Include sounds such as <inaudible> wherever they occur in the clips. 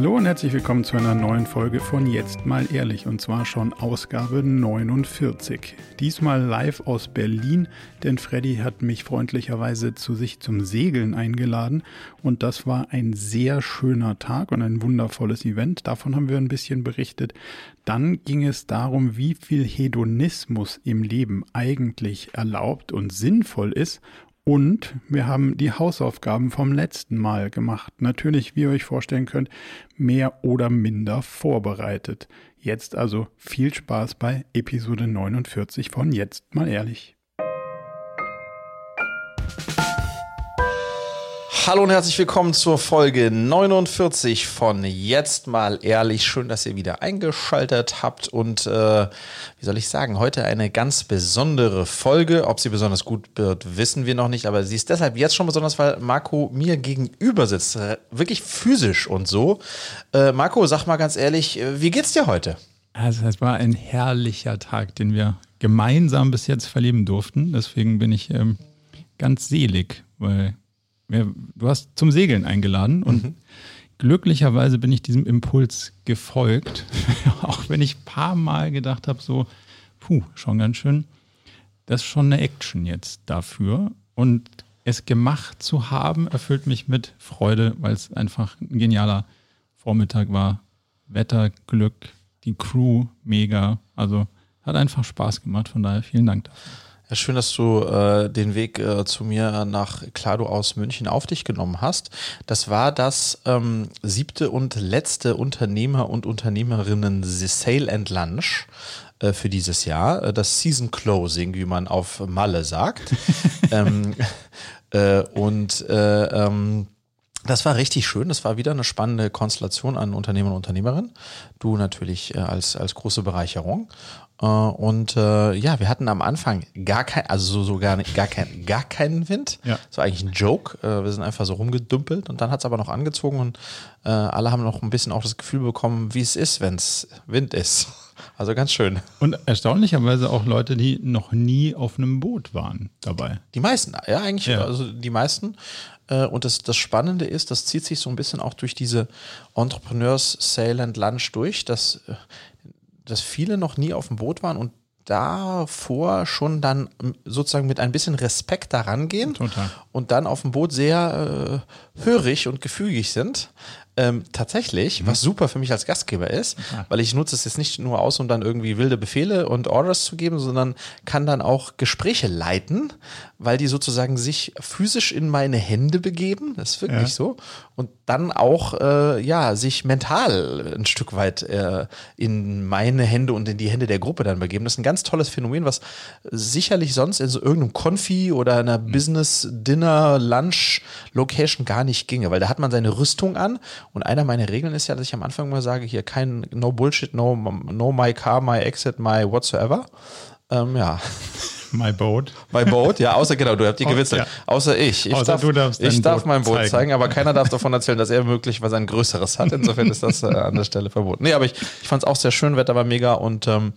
Hallo und herzlich willkommen zu einer neuen Folge von Jetzt mal ehrlich und zwar schon Ausgabe 49. Diesmal live aus Berlin, denn Freddy hat mich freundlicherweise zu sich zum Segeln eingeladen und das war ein sehr schöner Tag und ein wundervolles Event. Davon haben wir ein bisschen berichtet. Dann ging es darum, wie viel Hedonismus im Leben eigentlich erlaubt und sinnvoll ist und wir haben die Hausaufgaben vom letzten Mal gemacht. Natürlich, wie ihr euch vorstellen könnt, mehr oder minder vorbereitet. Jetzt also viel Spaß bei Episode 49 von Jetzt mal ehrlich. Hallo und herzlich willkommen zur Folge 49 von Jetzt mal ehrlich. Schön, dass ihr wieder eingeschaltet habt und äh, wie soll ich sagen, heute eine ganz besondere Folge. Ob sie besonders gut wird, wissen wir noch nicht, aber sie ist deshalb jetzt schon besonders, weil Marco mir gegenüber sitzt, äh, wirklich physisch und so. Äh, Marco, sag mal ganz ehrlich, äh, wie geht's dir heute? Also es war ein herrlicher Tag, den wir gemeinsam bis jetzt verleben durften. Deswegen bin ich ähm, ganz selig, weil du hast zum Segeln eingeladen und mhm. glücklicherweise bin ich diesem Impuls gefolgt, <laughs> auch wenn ich ein paar Mal gedacht habe, so, puh, schon ganz schön, das ist schon eine Action jetzt dafür und es gemacht zu haben, erfüllt mich mit Freude, weil es einfach ein genialer Vormittag war. Wetter, Glück, die Crew, mega. Also hat einfach Spaß gemacht. Von daher vielen Dank dafür. Ja, schön, dass du äh, den Weg äh, zu mir nach Klado aus München auf dich genommen hast. Das war das ähm, siebte und letzte Unternehmer- und Unternehmerinnen Sale and Lunch äh, für dieses Jahr. Äh, das Season Closing, wie man auf Malle sagt. <laughs> ähm, äh, und äh, ähm, das war richtig schön. Das war wieder eine spannende Konstellation an Unternehmer und Unternehmerinnen. Du natürlich äh, als, als große Bereicherung. Äh, und äh, ja, wir hatten am Anfang gar kein, also so, so gar, gar, kein, gar keinen Wind. Ja. Das war eigentlich ein Joke. Äh, wir sind einfach so rumgedümpelt und dann hat es aber noch angezogen und äh, alle haben noch ein bisschen auch das Gefühl bekommen, wie es ist, wenn es Wind ist. <laughs> Also ganz schön. Und erstaunlicherweise auch Leute, die noch nie auf einem Boot waren dabei. Die meisten, ja, eigentlich, ja. also die meisten. Äh, und das, das Spannende ist, das zieht sich so ein bisschen auch durch diese Entrepreneurs Sale and Lunch durch, dass äh, dass viele noch nie auf dem Boot waren und davor schon dann sozusagen mit ein bisschen Respekt daran gehen Total. und dann auf dem Boot sehr äh, hörig und gefügig sind. Ähm, tatsächlich, mhm. was super für mich als Gastgeber ist, ja. weil ich nutze es jetzt nicht nur aus, um dann irgendwie wilde Befehle und Orders zu geben, sondern kann dann auch Gespräche leiten, weil die sozusagen sich physisch in meine Hände begeben, das ist wirklich ja. so, und dann auch äh, ja sich mental ein Stück weit äh, in meine Hände und in die Hände der Gruppe dann begeben. Das ist ein ganz tolles Phänomen, was sicherlich sonst in so irgendeinem Konfi oder einer mhm. Business Dinner Lunch Location gar nicht ginge, weil da hat man seine Rüstung an und einer meiner Regeln ist ja, dass ich am Anfang mal sage, hier kein No Bullshit, no, no my car, my exit, my whatsoever. Ähm, ja. <laughs> My Boat. My Boat, ja, außer genau, du hast die gewitzelt. Ja. Außer ich. Ich außer darf, ich darf mein Boot zeigen. zeigen. aber keiner darf davon erzählen, dass er möglicherweise ein größeres hat. Insofern ist das äh, an der Stelle verboten. Nee, aber ich, ich fand es auch sehr schön, Wetter war mega und ähm,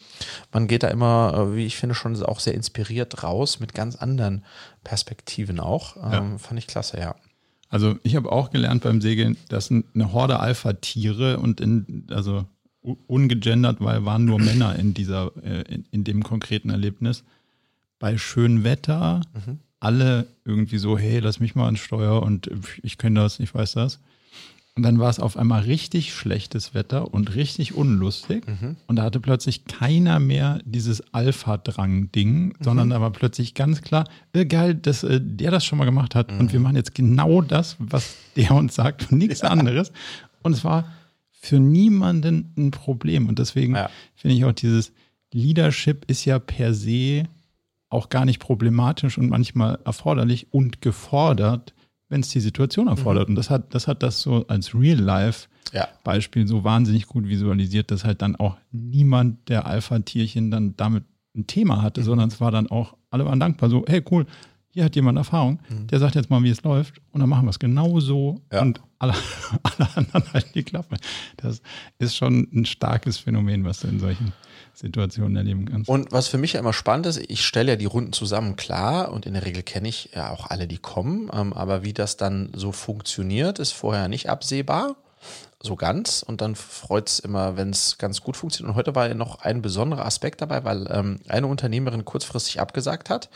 man geht da immer, äh, wie ich finde, schon auch sehr inspiriert raus mit ganz anderen Perspektiven auch. Ähm, ja. Fand ich klasse, ja. Also ich habe auch gelernt beim Segeln, dass eine Horde Alpha-Tiere und in, also ungegendert, weil waren nur Männer in dieser, äh, in, in dem konkreten Erlebnis bei schönem Wetter mhm. alle irgendwie so, hey, lass mich mal ans Steuer und ich kenne das, ich weiß das. Und dann war es auf einmal richtig schlechtes Wetter und richtig unlustig. Mhm. Und da hatte plötzlich keiner mehr dieses Alpha-Drang-Ding, mhm. sondern da war plötzlich ganz klar, äh, geil, dass äh, der das schon mal gemacht hat. Mhm. Und wir mhm. machen jetzt genau das, was der uns sagt und nichts ja. anderes. Und es war für niemanden ein Problem. Und deswegen ja. finde ich auch dieses Leadership ist ja per se auch gar nicht problematisch und manchmal erforderlich und gefordert, wenn es die Situation erfordert. Mhm. Und das hat, das hat das so als Real-Life-Beispiel ja. so wahnsinnig gut visualisiert, dass halt dann auch niemand der Alpha-Tierchen dann damit ein Thema hatte, mhm. sondern es war dann auch, alle waren dankbar, so, hey cool, hier hat jemand Erfahrung, mhm. der sagt jetzt mal, wie es läuft und dann machen wir es genau so ja. und alle, <laughs> alle anderen halten die Klappe. Das ist schon ein starkes Phänomen, was du in solchen Situationen erleben kannst. Und was für mich ja immer spannend ist, ich stelle ja die Runden zusammen, klar, und in der Regel kenne ich ja auch alle, die kommen, ähm, aber wie das dann so funktioniert, ist vorher nicht absehbar so ganz und dann freut es immer, wenn es ganz gut funktioniert. Und heute war ja noch ein besonderer Aspekt dabei, weil ähm, eine Unternehmerin kurzfristig abgesagt hat,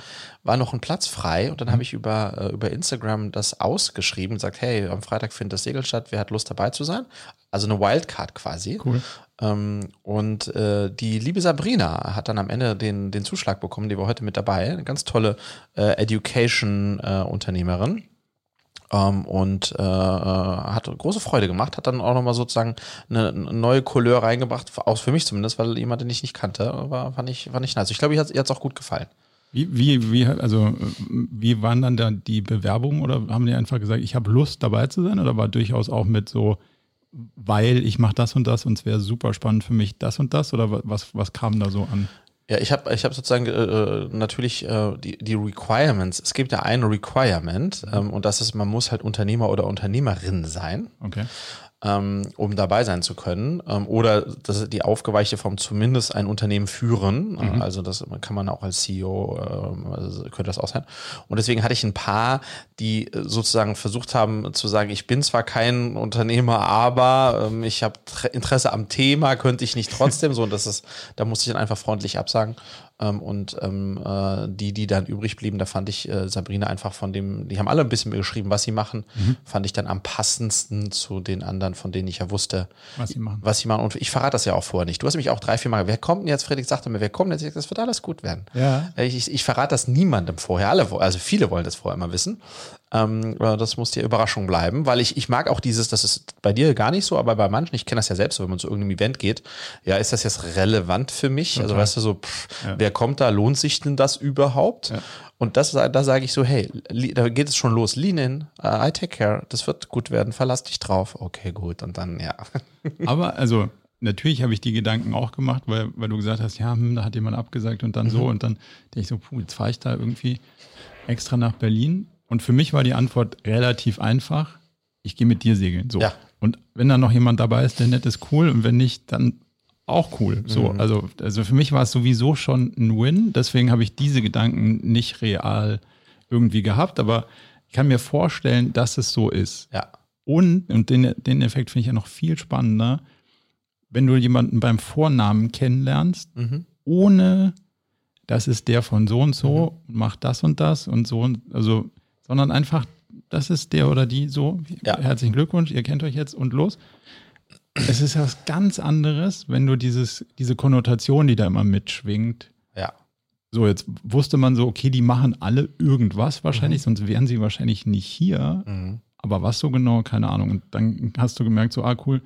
war noch ein Platz frei und dann habe ich über, äh, über Instagram das ausgeschrieben und gesagt, hey, am Freitag findet das Segel statt, wer hat Lust dabei zu sein? Also eine Wildcard quasi. Cool. Ähm, und äh, die liebe Sabrina hat dann am Ende den, den Zuschlag bekommen, die war heute mit dabei. Eine ganz tolle äh, Education-Unternehmerin. Ähm, und äh, äh, hat große Freude gemacht, hat dann auch nochmal sozusagen eine, eine neue Couleur reingebracht, auch für mich zumindest, weil jemand, den ich nicht kannte, war, fand ich, fand ich nice. Ich glaube, ihr hat es auch gut gefallen. Wie, wie, wie, also, wie waren dann da die Bewerbungen oder haben die einfach gesagt, ich habe Lust dabei zu sein oder war durchaus auch mit so, weil ich mache das und das und es wäre super spannend für mich das und das oder was, was kam da so an? Ja, ich habe ich hab sozusagen äh, äh, natürlich äh, die, die Requirements. Es gibt ja ein Requirement ähm, und das ist, man muss halt Unternehmer oder Unternehmerin sein. Okay ähm, um dabei sein zu können. Ähm, oder das ist die aufgeweichte Form zumindest ein Unternehmen führen. Mhm. Also das kann man auch als CEO, äh, also könnte das auch sein. Und deswegen hatte ich ein paar, die äh, sozusagen versucht haben zu sagen, ich bin zwar kein Unternehmer, aber ähm, ich habe Interesse am Thema, könnte ich nicht trotzdem so. Und das ist, da musste ich dann einfach freundlich absagen. Ähm, und ähm, äh, die, die dann übrig blieben, da fand ich äh, Sabrina einfach von dem, die haben alle ein bisschen geschrieben, was sie machen, mhm. fand ich dann am passendsten zu den anderen, von denen ich ja wusste, was sie machen. Was sie machen. Und ich verrate das ja auch vorher nicht. Du hast mich auch drei, vier Mal, wer kommt denn jetzt? Friedrich sagte mir, wer kommt denn jetzt? Das wird alles gut werden. Ja. Ich, ich, ich verrate das niemandem vorher. Alle, also viele wollen das vorher immer wissen. Ähm, das muss dir Überraschung bleiben, weil ich, ich mag auch dieses, das ist bei dir gar nicht so, aber bei manchen, ich kenne das ja selbst, wenn man zu irgendeinem Event geht, ja, ist das jetzt relevant für mich? Also, okay. Also weißt du, so, pff, ja. wer kommt da, lohnt sich denn das überhaupt? Ja. Und das, da sage ich so, hey, da geht es schon los. Lean in, uh, I take care, das wird gut werden, verlass dich drauf. Okay, gut, und dann, ja. <laughs> Aber also, natürlich habe ich die Gedanken auch gemacht, weil, weil du gesagt hast, ja, hm, da hat jemand abgesagt und dann mhm. so. Und dann denke ich so, puh, jetzt fahre ich da irgendwie extra nach Berlin und für mich war die Antwort relativ einfach. Ich gehe mit dir segeln. So. Ja. Und wenn da noch jemand dabei ist, der nett ist, cool. Und wenn nicht, dann auch cool. So, mhm. also, also für mich war es sowieso schon ein Win. Deswegen habe ich diese Gedanken nicht real irgendwie gehabt. Aber ich kann mir vorstellen, dass es so ist. Ja. Und, und den, den Effekt finde ich ja noch viel spannender, wenn du jemanden beim Vornamen kennenlernst, mhm. ohne das ist der von so und so, mhm. macht das und das und so. Und, also sondern einfach, das ist der oder die so. Ja. Herzlichen Glückwunsch, ihr kennt euch jetzt und los. Es ist was ganz anderes, wenn du dieses, diese Konnotation, die da immer mitschwingt. Ja. So, jetzt wusste man so, okay, die machen alle irgendwas wahrscheinlich, mhm. sonst wären sie wahrscheinlich nicht hier. Mhm. Aber was so genau, keine Ahnung. Und dann hast du gemerkt, so, ah, cool,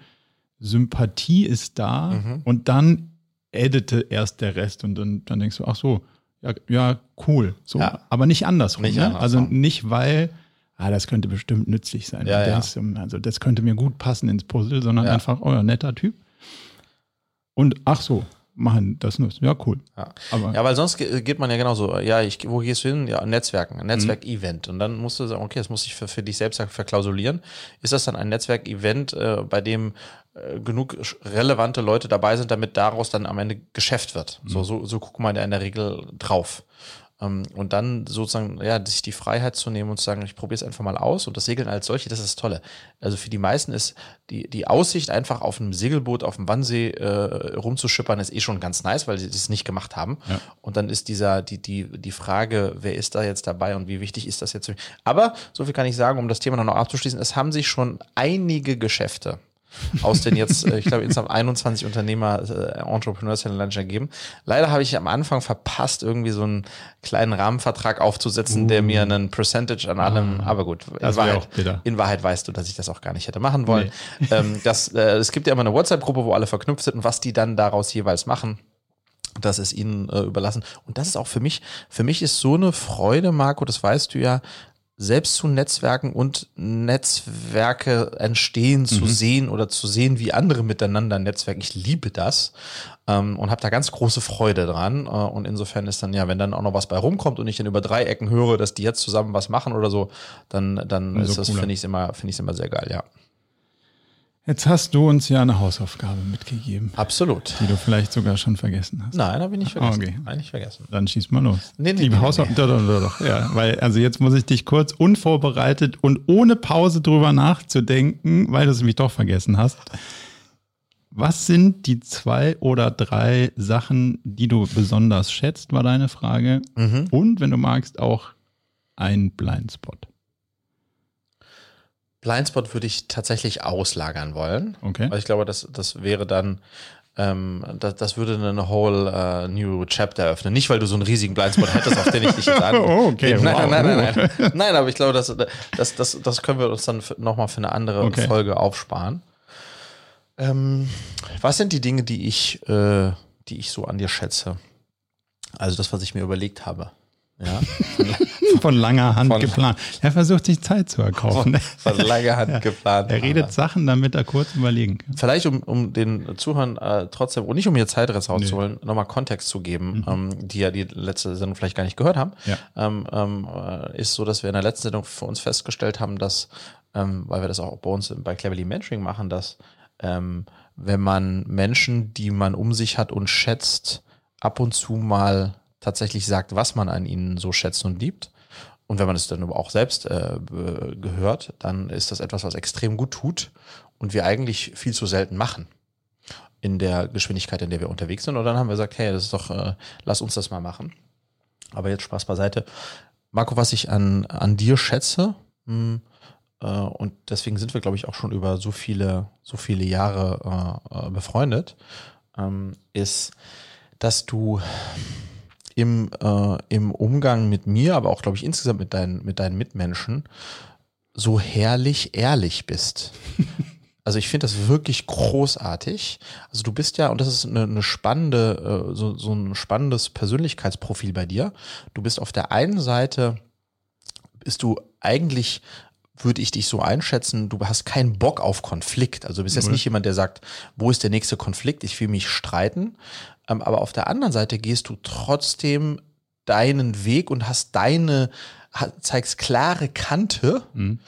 Sympathie ist da mhm. und dann edite erst der Rest und dann, dann denkst du, ach so, ja, ja cool. So, ja. Aber nicht andersrum. Nicht ne? andersrum. Also nicht, weil, ah, das könnte bestimmt nützlich sein. Ja, das, also das könnte mir gut passen ins Puzzle, sondern einfach, oh netter Typ. Und ach so, machen das nur. Ja, cool. Ja. Aber ja, weil sonst geht man ja genauso. Ja, ich, wo gehst du hin? Ja, Netzwerken, ein Netzwerk-Event. Und dann musst du sagen, okay, das muss ich für, für dich selbst verklausulieren. Ist das dann ein Netzwerk-Event, äh, bei dem äh, genug relevante Leute dabei sind, damit daraus dann am Ende Geschäft wird? Mhm. So, so, so guckt man ja in der Regel drauf. Ähm, und dann sozusagen, ja, sich die Freiheit zu nehmen und zu sagen, ich probiere es einfach mal aus und das Segeln als solche, das ist das Tolle. Also für die meisten ist die, die Aussicht, einfach auf einem Segelboot auf dem Wannsee äh, rumzuschippern, ist eh schon ganz nice, weil sie es nicht gemacht haben. Ja. Und dann ist dieser, die, die, die Frage, wer ist da jetzt dabei und wie wichtig ist das jetzt? Aber so viel kann ich sagen, um das Thema noch abzuschließen, es haben sich schon einige Geschäfte aus den jetzt, äh, ich glaube, insgesamt 21 Unternehmer äh, Entrepreneurs in Lunch ergeben. Leider habe ich am Anfang verpasst, irgendwie so einen kleinen Rahmenvertrag aufzusetzen, uh. der mir einen Percentage an allem, ah, aber gut, in Wahrheit, in Wahrheit, weißt du, dass ich das auch gar nicht hätte machen wollen. Nee. Ähm, das, äh, es gibt ja immer eine WhatsApp-Gruppe, wo alle verknüpft sind und was die dann daraus jeweils machen. Das ist ihnen äh, überlassen. Und das ist auch für mich, für mich ist so eine Freude, Marco, das weißt du ja, selbst zu Netzwerken und Netzwerke entstehen zu mhm. sehen oder zu sehen, wie andere miteinander netzwerken. Ich liebe das ähm, und habe da ganz große Freude dran. Äh, und insofern ist dann ja, wenn dann auch noch was bei rumkommt und ich dann über drei Ecken höre, dass die jetzt zusammen was machen oder so, dann, dann so ist das, finde ich immer, finde ich immer sehr geil, ja. Jetzt hast du uns ja eine Hausaufgabe mitgegeben. Absolut. Die du vielleicht sogar schon vergessen hast. Nein, habe ich nicht vergessen. Okay. Eigentlich vergessen. Dann schieß mal los. Nee, nee, Die nee, Hausaufgabe. Nee. Doch, doch, doch, Ja, weil, also jetzt muss ich dich kurz unvorbereitet und ohne Pause drüber nachzudenken, weil du es nämlich doch vergessen hast. Was sind die zwei oder drei Sachen, die du besonders schätzt, war deine Frage. Mhm. Und wenn du magst, auch ein Blindspot. Blindspot würde ich tatsächlich auslagern wollen. Okay. Weil ich glaube, das, das wäre dann, ähm, das, das würde eine whole uh, new chapter öffnen. Nicht, weil du so einen riesigen Blindspot hättest, auf den ich dich jetzt <laughs> an. oh, okay. Nein, wow. nein, nein, nein, nein. Nein, aber ich glaube, das, das, das, das können wir uns dann nochmal für eine andere okay. Folge aufsparen. Ähm, was sind die Dinge, die ich, äh, die ich so an dir schätze? Also das, was ich mir überlegt habe. Ja. <laughs> Von langer Hand von, geplant. Er versucht sich Zeit zu erkaufen. Von, langer Hand <laughs> geplant. Er redet aber. Sachen, damit er kurz überlegen kann. Vielleicht, um, um den Zuhörern äh, trotzdem, und nicht um ihr Zeitrest rauszuholen, nee. nochmal Kontext zu geben, mhm. ähm, die ja die letzte Sendung vielleicht gar nicht gehört haben, ja. ähm, ähm, äh, ist so, dass wir in der letzten Sendung für uns festgestellt haben, dass, ähm, weil wir das auch bei uns bei Cleverly Mentoring machen, dass ähm, wenn man Menschen, die man um sich hat und schätzt, ab und zu mal tatsächlich sagt, was man an ihnen so schätzt und liebt. Und wenn man es dann auch selbst äh, gehört, dann ist das etwas, was extrem gut tut und wir eigentlich viel zu selten machen in der Geschwindigkeit, in der wir unterwegs sind. Und dann haben wir gesagt, hey, das ist doch, äh, lass uns das mal machen. Aber jetzt Spaß beiseite. Marco, was ich an, an dir schätze, mh, hm, äh, und deswegen sind wir, glaube ich, auch schon über so viele, so viele Jahre äh, äh befreundet, ähm, ist, dass du im, äh, im Umgang mit mir, aber auch, glaube ich, insgesamt mit deinen, mit deinen Mitmenschen so herrlich ehrlich bist. <laughs> Also ich finde das wirklich großartig. Also du bist ja, und das ist eine, eine spannende, äh, so, so ein spannendes Persönlichkeitsprofil bei dir. Du bist auf der einen Seite, bist du eigentlich würde ich dich so einschätzen, du hast keinen Bock auf Konflikt. Also du bist jetzt mhm. nicht jemand, der sagt, wo ist der nächste Konflikt, ich will mich streiten. Ähm, aber auf der anderen Seite gehst du trotzdem deinen Weg und hast deine, zeigst klare Kante mhm.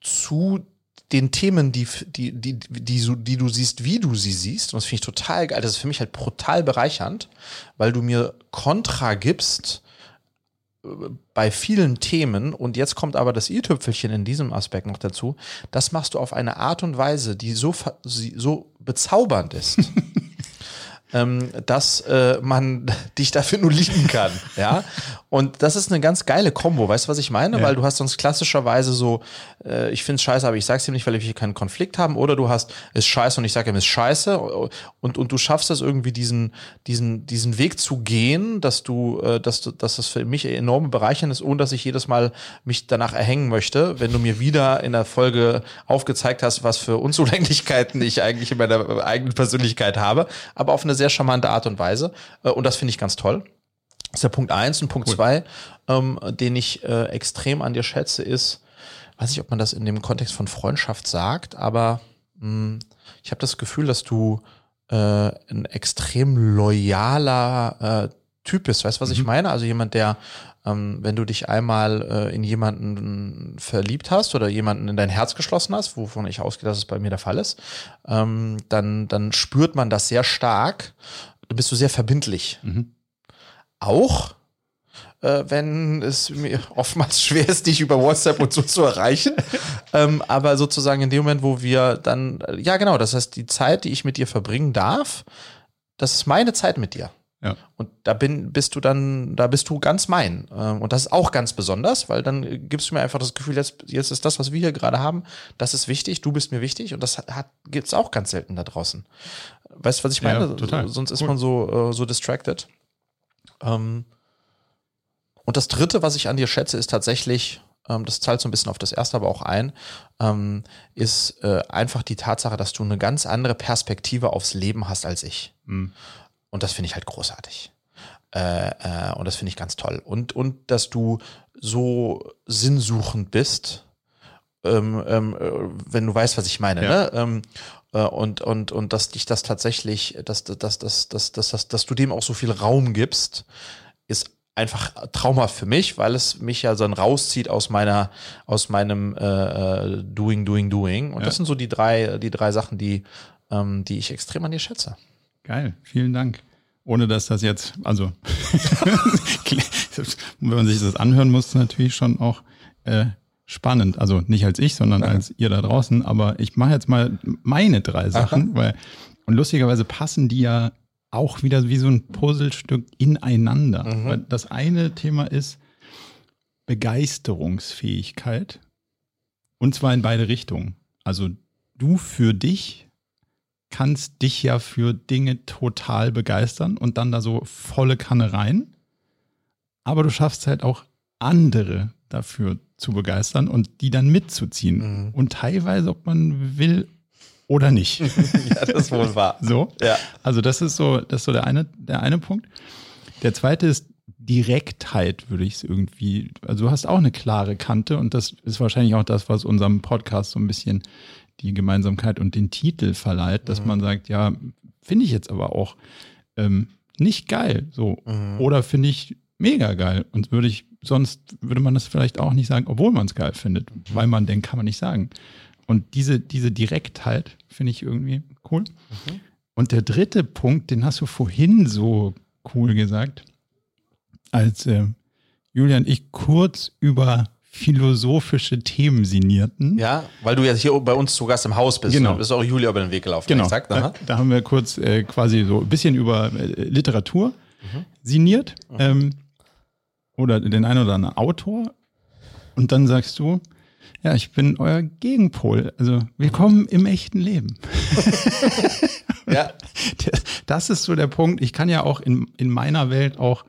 zu den Themen, die, die, die, die, die, die du siehst, wie du sie siehst. Und das finde ich total geil. Das ist für mich halt brutal bereichernd, weil du mir Kontra gibst, bei vielen Themen, und jetzt kommt aber das i-Tüpfelchen in diesem Aspekt noch dazu, das machst du auf eine Art und Weise, die so, so bezaubernd ist. <laughs> ähm, dass äh, man <laughs> dich dafür nur lieben kann. ja. Und das ist eine ganz geile Kombo, weißt du, was ich meine? Ja. Weil du hast sonst klassischerweise so, äh, ich finde es scheiße, aber ich sag's ihm nicht, weil wir hier keinen Konflikt haben, oder du hast, ist scheiße und ich sage ihm, ist scheiße. Und, und du schaffst es irgendwie, diesen, diesen, diesen Weg zu gehen, dass du, äh, dass du, dass das für mich enorme bereichern ist, ohne dass ich jedes Mal mich danach erhängen möchte, wenn du mir wieder in der Folge aufgezeigt hast, was für Unzulänglichkeiten ich eigentlich in meiner eigenen Persönlichkeit habe, aber auf eine sehr charmante Art und Weise. Äh, und das finde ich ganz toll. Das ist der Punkt eins und Punkt cool. zwei, ähm, den ich äh, extrem an dir schätze, ist, weiß nicht, ob man das in dem Kontext von Freundschaft sagt, aber mh, hm, ich habe das Gefühl, dass du äh, ein extrem loyaler äh, Typ bist. Weißt du, was mhm. ich meine? Also jemand, der, ähm, wenn du dich einmal äh, in jemanden verliebt hast oder jemanden in dein Herz geschlossen hast, wovon ich ausgehe, dass es bei mir der Fall ist, ähm, dann, dann spürt man das sehr stark. Du bist du sehr verbindlich. Mhm auch, äh, wenn es mir <laughs> oftmals schwer ist, dich über WhatsApp und so zu erreichen. ähm, aber sozusagen in dem Moment, wo wir dann, ja genau, das heißt, die Zeit, die ich mit dir verbringen darf, das ist meine Zeit mit dir. Ja. Und da bin, bist du dann, da bist du ganz mein. Ähm, und das ist auch ganz besonders, weil dann gibst du mir einfach das Gefühl, jetzt, jetzt ist das, was wir hier gerade haben, das ist wichtig, du bist mir wichtig und das hat, gibt es auch ganz selten da draußen. Weißt du, was ich meine? Ja. Sonst ist cool. man so, äh, so distracted. Ähm, und das Dritte, was ich an dir schätze, ist tatsächlich, ähm, das zahlt so ein bisschen auf das Erste aber auch ein, ähm, ist äh, einfach die Tatsache, dass du eine ganz andere Perspektive aufs Leben hast als ich. Mhm. Und das finde ich halt großartig. Äh, äh, und das finde ich ganz toll. Und, und dass du so sinnsuchend bist, ähm, ähm, äh, wenn du weißt, was ich meine. Ja. Ne? Äh, und, und, und dass dich das tatsächlich, dass, dass, dass, dass, dass, dass, dass du dem auch so viel Raum gibst, ist einfach traumhaft für mich, weil es mich ja dann rauszieht aus meiner, aus meinem äh, äh, Doing, Doing, Doing. Und Ja. das sind so die drei, die drei Sachen, die, ähm, die ich extrem an dir schätze. Geil, vielen Dank. Ohne dass das jetzt, also <laughs> wenn man sich das anhören muss, natürlich schon auch äh, spannend. Also nicht als ich, sondern als ihr da draußen. Aber ich mache jetzt mal meine drei Sachen, weil und lustigerweise passen die ja auch wieder wie so ein Puzzlestück ineinander. Weil das eine Thema ist Begeisterungsfähigkeit und zwar in beide Richtungen. Also du für dich kannst dich ja für Dinge total begeistern und dann da so volle Kanne rein. Aber du schaffst halt auch andere dafür zu begeistern und die dann mitzuziehen. Und teilweise, ob man will oder nicht. <laughs> ja, das ist wohl wahr. So. Ja. Also das ist so, das ist so der eine, der eine Punkt. Der zweite ist Direktheit, würde ich es irgendwie. Also du hast auch eine klare Kante und das ist wahrscheinlich auch das, was unserem Podcast so ein bisschen die Gemeinsamkeit und den Titel verleiht, dass man sagt, ja, finde ich jetzt aber auch ähm, nicht geil, so oder finde ich mega geil und würde ich sonst würde man das vielleicht auch nicht sagen, obwohl man es geil findet, weil man denkt, kann man nicht sagen. Und diese diese Direktheit finde ich irgendwie cool. Und der dritte Punkt, den hast du vorhin so cool gesagt, als äh, Julian und ich kurz über philosophische Themen sinnierten. Ja, weil du jetzt hier bei uns zu Gast im Haus bist. Genau. Du bist auch Julia über den Weg gelaufen. Genau. Exakt, Da, da haben wir kurz äh, quasi so ein bisschen über äh, Literatur sinniert ähm, oder den einen oder anderen Autor. Und dann sagst du, ja, ich bin euer Gegenpol. Also willkommen im echten Leben. <laughs> ja. Das ist so der Punkt. Ich kann ja auch in, in meiner Welt auch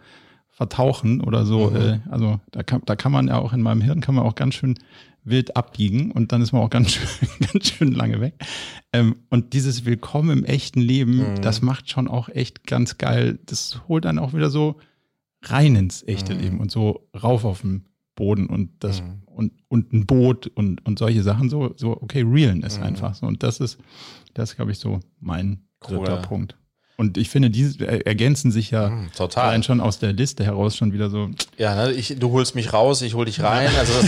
vertauchen oder so. Äh, also da kann, da kann man ja auch in meinem Hirn kann man auch ganz schön wild abbiegen und dann ist man auch ganz <laughs> schön, ganz schön lange weg. Ähm, und dieses Willkommen im echten Leben, das macht schon auch echt ganz geil. Das holt dann auch wieder so rein ins echte Leben und so rauf auf den Boden und das und, und ein Boot und, und solche Sachen so, so okay, realen ist einfach so. Und das ist, das glaube ich, so mein Cool. dritter Punkt. Und ich finde, diese er- ergänzen sich ja Mhm, total. allein schon aus der Liste heraus schon wieder so. Ja, ne, ich, du holst mich raus, ich hol dich rein. Also <laughs>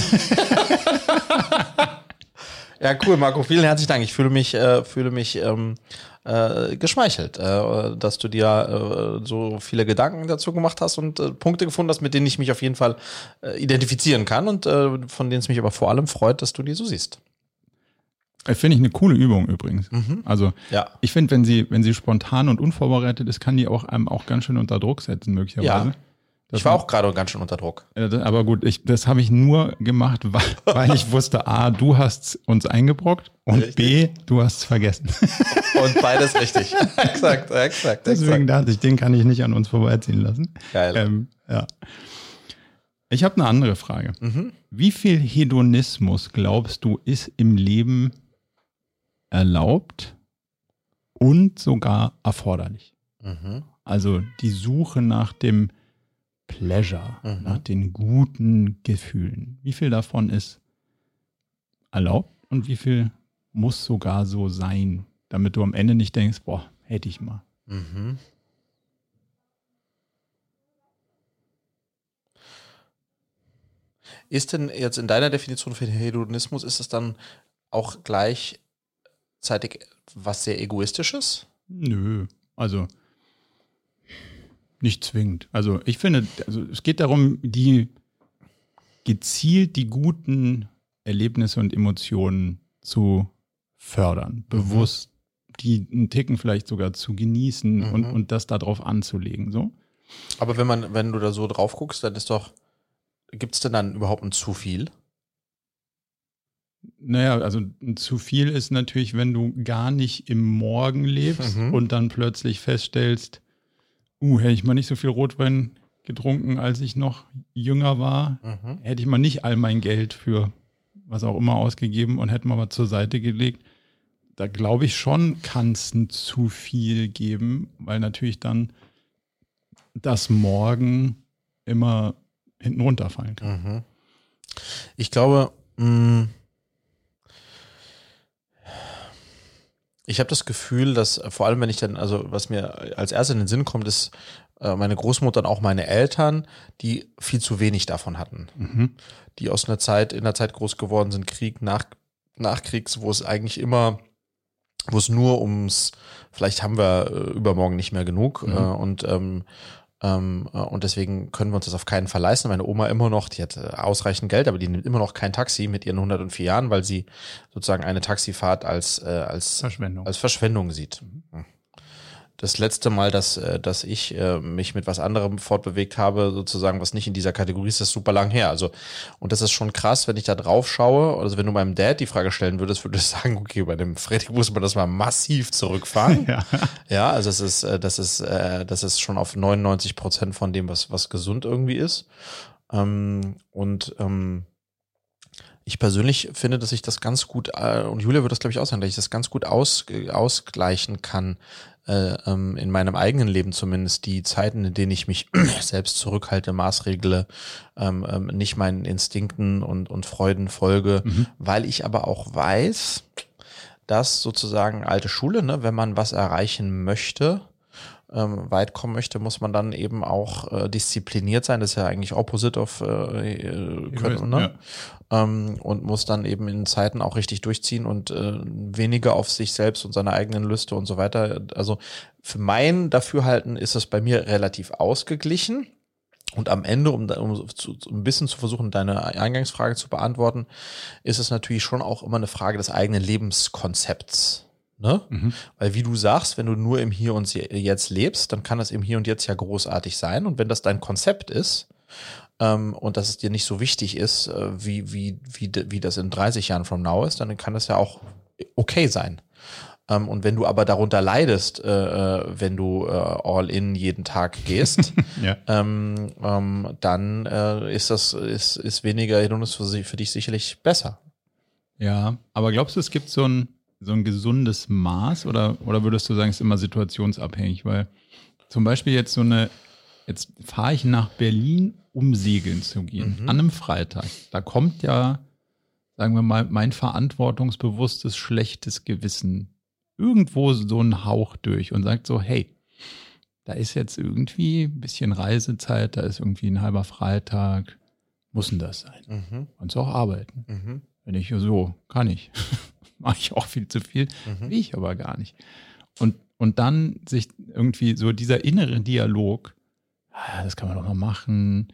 ja, cool, Marco. Vielen herzlichen Dank. Ich fühle mich, äh, fühle mich ähm, äh, geschmeichelt, äh, dass du dir äh, so viele Gedanken dazu gemacht hast und äh, Punkte gefunden hast, mit denen ich mich auf jeden Fall äh, identifizieren kann und äh, von denen es mich aber vor allem freut, dass du die so siehst. Äh, Finde ich eine coole Übung übrigens. Also Ja. ich finde, wenn sie, wenn sie spontan und unvorbereitet ist, kann die auch einem auch ganz schön unter Druck setzen, möglicherweise. Ja. Ich war auch gerade ganz schön unter Druck. Das- Aber gut, ich, das habe ich nur gemacht, weil, <laughs> weil ich wusste, A, du hast uns eingebrockt und B, du hast es vergessen. <laughs> Und beides richtig. <laughs> exakt, exakt, Deswegen exakt. dachte ich, den kann ich nicht an uns vorbeiziehen lassen. Geil. Ähm, ja. Ich habe eine andere Frage. Wie viel Hedonismus glaubst du ist im Leben erlaubt und sogar erforderlich? Mhm. Also die Suche nach dem Pleasure, Mhm. nach den guten Gefühlen. Wie viel davon ist erlaubt und wie viel muss sogar so sein, damit du am Ende nicht denkst, boah, hätte ich mal. Mhm. Ist denn jetzt in deiner Definition für Hedonismus, ist es dann auch gleichzeitig was sehr Egoistisches? Nö, also nicht zwingend. Also ich finde, also es geht darum, die gezielt die guten Erlebnisse und Emotionen zu fördern, bewusst die einen Ticken vielleicht sogar zu genießen und, und das darauf anzulegen. So. Aber wenn man, wenn du da so drauf guckst, dann ist doch, gibt es denn dann überhaupt ein zu viel? Naja, also ein zu viel ist natürlich, wenn du gar nicht im Morgen lebst Mhm. und dann plötzlich feststellst, uh, hätte ich mal nicht so viel Rotwein getrunken, als ich noch jünger war, Mhm. hätte ich mal nicht all mein Geld für was auch immer ausgegeben und hätte mal was zur Seite gelegt. Da glaube ich schon, kann es zu viel geben, weil natürlich dann das Morgen immer hinten runterfallen kann. Mhm. Ich glaube, mh, Ich habe das Gefühl, dass vor allem, wenn ich dann, also was mir als erstes in den Sinn kommt, ist äh, meine Großmutter und auch meine Eltern, die viel zu wenig davon hatten. Mhm. Die aus einer Zeit, in einer Zeit groß geworden sind, Krieg, nach, Nachkriegs, wo es eigentlich immer, wo es nur ums, vielleicht haben wir äh, übermorgen nicht mehr genug Mhm. äh, und ähm, äh, und deswegen können wir uns das auf keinen Fall leisten. Meine Oma immer noch, die hat äh, ausreichend Geld, aber die nimmt immer noch kein Taxi mit ihren 104 Jahren, weil sie sozusagen eine Taxifahrt als, äh, als, Verschwendung. als Verschwendung sieht. Das letzte Mal, dass, äh, dass ich äh, mich mit was anderem fortbewegt habe, sozusagen, was nicht in dieser Kategorie ist, ist super lang her. Also, und das ist schon krass, wenn ich da drauf schaue. Also, wenn du meinem Dad die Frage stellen würdest, würdest <laughs> du sagen, okay, bei dem Freddy muss man das mal massiv zurückfahren. <laughs> Ja. Ja, also es ist, äh, das ist, das ist schon auf 99 Prozent von dem, was, was gesund irgendwie ist. Ähm, und ähm, ich persönlich finde, dass ich das ganz gut, und Julia wird das glaube ich auch sagen, dass ich das ganz gut aus, ausgleichen kann, äh, ähm, in meinem eigenen Leben zumindest, die Zeiten, in denen ich mich <clears throat> selbst zurückhalte, maßregle, ähm, ähm, nicht meinen Instinkten und, und Freuden folge, weil ich aber auch weiß, dass sozusagen alte Schule, ne, wenn man was erreichen möchte, ähm, weit kommen möchte, muss man dann eben auch äh, diszipliniert sein. Das ist ja eigentlich opposite of äh, äh, können, ne? ähm, und muss dann eben in Zeiten auch richtig durchziehen und äh, weniger auf sich selbst und seine eigenen Lüste und so weiter. Also für mein Dafürhalten ist es bei mir relativ ausgeglichen. Und am Ende, um, um zu, um ein bisschen zu versuchen, deine Eingangsfrage zu beantworten, ist es natürlich schon auch immer eine Frage des eigenen Lebenskonzepts. Ne? Mhm. Weil wie du sagst, wenn du nur im Hier und Jetzt lebst, dann kann das im Hier und Jetzt ja großartig sein. Und wenn das dein Konzept ist ähm, und dass es dir nicht so wichtig ist, äh, wie, wie, wie, wie das in 30 Jahren from now ist, dann kann das ja auch okay sein. Ähm, und wenn du aber darunter leidest, äh, äh, wenn du äh, all in jeden Tag gehst, <laughs> Ja. ähm, ähm, dann äh, ist das ist, ist weniger Hindernis für, für dich sicherlich besser. Ja, aber glaubst du, es gibt so ein, so ein gesundes Maß oder, oder würdest du sagen, es ist immer situationsabhängig? Weil zum Beispiel jetzt so eine, jetzt fahre ich nach Berlin, um segeln zu gehen, Mhm. an einem Freitag. Da kommt ja, sagen wir mal, mein verantwortungsbewusstes, schlechtes Gewissen irgendwo so ein Hauch durch und sagt so, hey, da ist jetzt irgendwie ein bisschen Reisezeit, da ist irgendwie ein halber Freitag, muss denn das sein? Mhm. Kannst auch arbeiten. Mhm. Wenn ich so, kann ich. <laughs> Mache ich auch viel zu viel, Mhm. will ich aber gar nicht. Und, und dann sich irgendwie so dieser innere Dialog, ah, das kann man doch mal machen.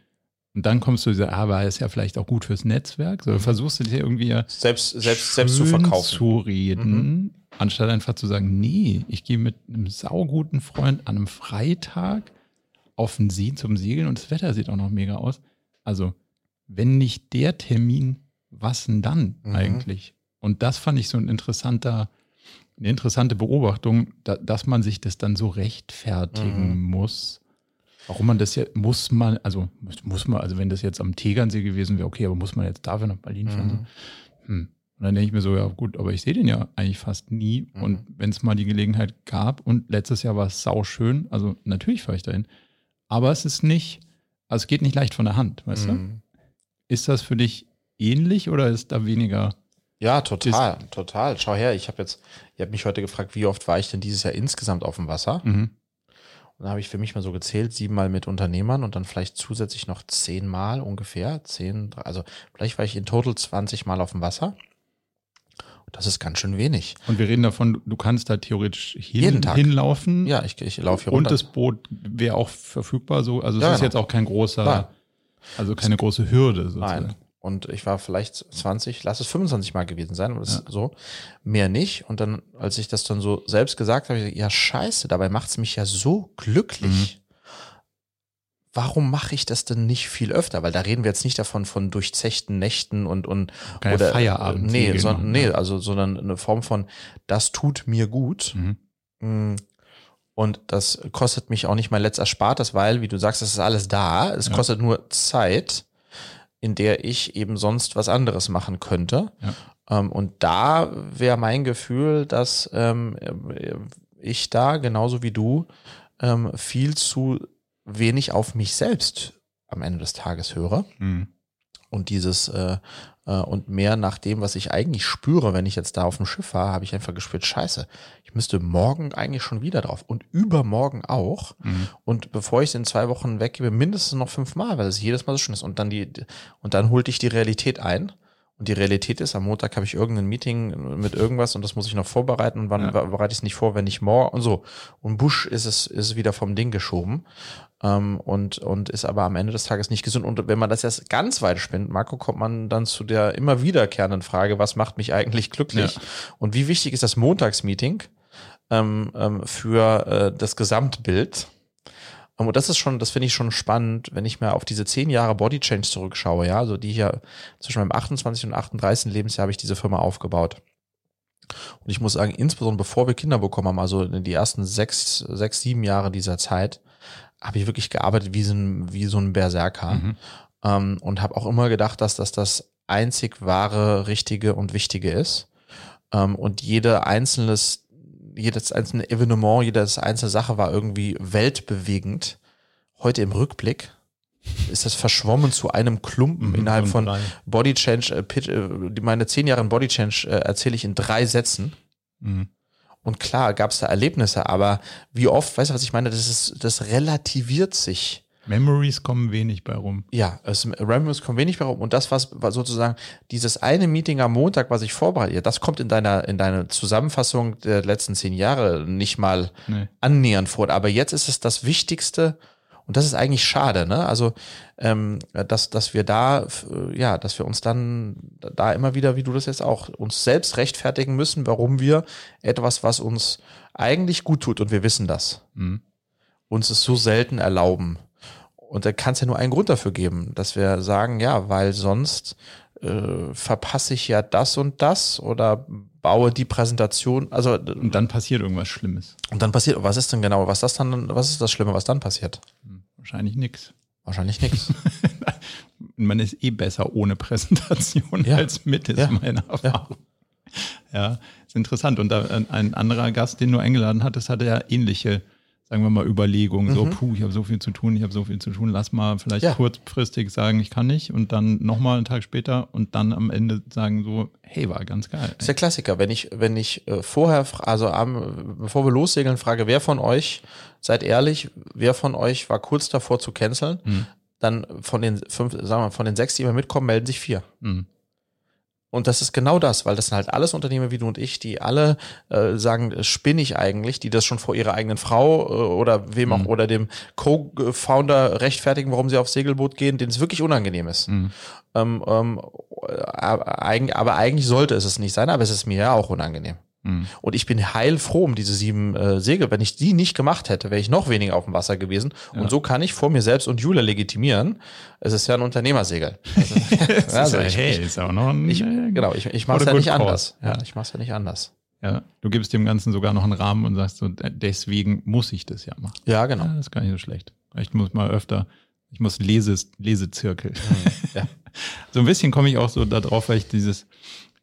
Und dann kommst du dieser, ah, aber ist ja vielleicht auch gut fürs Netzwerk. So versuchst du dir irgendwie ja Selbst, selbst, selbst zu verkaufen. zu reden, anstatt einfach zu sagen, nee, ich gehe mit einem sauguten Freund an einem Freitag auf den See zum Segeln und das Wetter sieht auch noch mega aus. Also, wenn nicht der Termin, was denn dann Mhm. eigentlich? Und das fand ich so ein interessanter, eine interessante Beobachtung, da, dass man sich das dann so rechtfertigen Mhm. muss. Warum man das ja, muss man, also muss, man, also wenn das jetzt am Tegernsee gewesen wäre, okay, aber muss man jetzt dafür nach Berlin fahren? Mhm. Hm. Und dann denke ich mir so, ja gut, aber ich sehe den ja eigentlich fast nie. Mhm. Und wenn es mal die Gelegenheit gab und letztes Jahr war es sauschön, also natürlich fahre ich dahin. Aber es ist nicht, also es geht nicht leicht von der Hand, weißt du? Mhm. Ist das für dich ähnlich oder ist da weniger? Ja, total, total. Schau her, ich habe jetzt, ihr habt mich heute gefragt, wie oft war ich denn dieses Jahr insgesamt auf dem Wasser? Mhm. Und da habe ich für mich mal so gezählt, siebenmal mit Unternehmern und dann vielleicht zusätzlich noch zehnmal ungefähr. Zehn, also vielleicht war ich in total 20 Mal auf dem Wasser. Und das ist ganz schön wenig. Und wir reden davon, du kannst da theoretisch hin, Jeden Tag. hinlaufen. Ja, ich, ich laufe hier Und runter. das Boot wäre auch verfügbar so. Also es Ja, ist genau. jetzt auch kein großer, Nein. also keine große Hürde sozusagen. Nein. Und ich war vielleicht 20, lass es 25 Mal gewesen sein, oder das ist so, mehr nicht. Und dann, als ich das dann so selbst gesagt habe, ich gesagt, ja scheiße, dabei macht es mich ja so glücklich. Warum mache ich das denn nicht viel öfter? Weil da reden wir jetzt nicht davon von durchzechten Nächten und und Keine oder Feierabend- nee, sondern, machen, nee, ja. also sondern eine Form von das tut mir gut. Mhm. Mm. Und das kostet mich auch nicht mein letzter Erspartes, weil, wie du sagst, es ist alles da. Es Ja. kostet nur Zeit, in der ich eben sonst was anderes machen könnte. Ja. Ähm, und da wäre mein Gefühl, dass ähm, äh, ich da, genauso wie du, ähm, viel zu wenig auf mich selbst am Ende des Tages höre Mhm. und dieses äh, und mehr nach dem, was ich eigentlich spüre, wenn ich jetzt da auf dem Schiff war, habe ich einfach gespürt, scheiße, ich müsste morgen eigentlich schon wieder drauf und übermorgen auch. Mhm. Und bevor ich es in zwei Wochen weggebe, mindestens noch fünfmal, weil es jedes Mal so schön ist. Und dann die, und dann holte ich die Realität ein. Und die Realität ist, am Montag habe ich irgendein Meeting mit irgendwas und das muss ich noch vorbereiten. Und wann ja. bereite ich es nicht vor, wenn ich morgen und so. Und Busch ist es, ist wieder vom Ding geschoben ähm, und, und ist aber am Ende des Tages nicht gesund. Und wenn man das jetzt ganz weit spinnt, Marco, kommt man dann zu der immer wiederkehrenden Frage, was macht mich eigentlich glücklich? Ja. Und wie wichtig ist das Montagsmeeting ähm, ähm, für äh, das Gesamtbild? Und das ist schon, das finde ich schon spannend, wenn ich mir auf diese zehn Jahre Body Change zurückschaue, ja, also die hier zwischen meinem 28 und 38. Lebensjahr habe ich diese Firma aufgebaut. Und ich muss sagen, insbesondere bevor wir Kinder bekommen haben, also in die ersten sechs, sechs, sieben Jahre dieser Zeit, habe ich wirklich gearbeitet wie so ein, wie so ein Berserker. Mhm. Ähm, und habe auch immer gedacht, dass das das einzig wahre, richtige und wichtige ist. Ähm, und jede einzelnes, jedes einzelne Evenement, jede einzelne Sache war irgendwie weltbewegend. Heute im Rückblick ist das verschwommen zu einem Klumpen mhm, innerhalb von. Body Change. Äh, äh meine zehn Jahre in Body Change äh, erzähle ich in drei Sätzen. Mhm. Und klar gab es da Erlebnisse, aber wie oft, weißt du, was ich meine? Das ist, das relativiert sich. Memories kommen wenig bei rum. Ja, es, Memories kommen wenig bei rum. Und das, was war sozusagen dieses eine Meeting am Montag, was ich vorbereite, das kommt in deiner, in deiner Zusammenfassung der letzten zehn Jahre nicht mal nee. annähernd vor. Aber jetzt ist es das Wichtigste und das ist eigentlich schade, ne? Also, ähm, dass, dass wir da, ja, dass wir uns dann da immer wieder, wie du das jetzt auch, uns selbst rechtfertigen müssen, warum wir etwas, was uns eigentlich gut tut, und wir wissen das, mhm. uns es so selten erlauben. Und da kann es ja nur einen Grund dafür geben, dass wir sagen, ja, weil sonst äh, verpasse ich ja das und das oder baue die Präsentation, also und dann passiert irgendwas Schlimmes. Und dann passiert, was ist denn genau, was das dann, was ist das Schlimme, was dann passiert? Hm, wahrscheinlich nichts. Wahrscheinlich nichts. <laughs> Man ist eh besser ohne Präsentation ja. als mit, ist ja. meine Erfahrung. Ja. ja, ist interessant. Und da, ein anderer Gast, den du eingeladen hattest, hatte ja ähnliche sagen wir mal, Überlegungen, mhm. so, puh, ich habe so viel zu tun, ich habe so viel zu tun, lass mal vielleicht ja. kurzfristig sagen, ich kann nicht und dann nochmal einen Tag später und dann am Ende sagen so, hey, war ganz geil. Das ist der Klassiker, wenn ich, wenn ich äh, vorher, also am, bevor wir lossegeln, frage, wer von euch, seid ehrlich, wer von euch war kurz davor zu canceln, mhm. dann von den fünf, sagen wir mal, von den sechs, die immer mitkommen, melden sich vier. Mhm. Und das ist genau das, weil das sind halt alles Unternehmer wie du und ich, die alle äh, sagen, spinne ich eigentlich, die das schon vor ihrer eigenen Frau äh, oder wem auch mhm. oder dem Co-Founder rechtfertigen, warum sie aufs Segelboot gehen, denen es wirklich unangenehm ist. Mhm. Ähm, ähm, aber, aber eigentlich sollte es es nicht sein, aber es ist mir ja auch unangenehm. Mhm. Und ich bin heilfroh um diese sieben äh, Segel. Wenn ich die nicht gemacht hätte, wäre ich noch weniger auf dem Wasser gewesen. Ja. Und so kann ich vor mir selbst und Julia legitimieren. Es ist ja ein Unternehmersegel. <laughs> Also, <laughs> also ist, ja, hey, ist auch noch ein, ich, genau, ich, ich mache es ja nicht cause. anders. Ja, ich mache es ja nicht anders. Ja, du gibst dem Ganzen sogar noch einen Rahmen und sagst so, deswegen muss ich das ja machen. Ja, genau. Ja, das ist gar nicht so schlecht. Ich muss mal öfter, ich muss Leses, Lesezirkel. Mhm, ja. <laughs> so ein bisschen komme ich auch so darauf, weil ich dieses,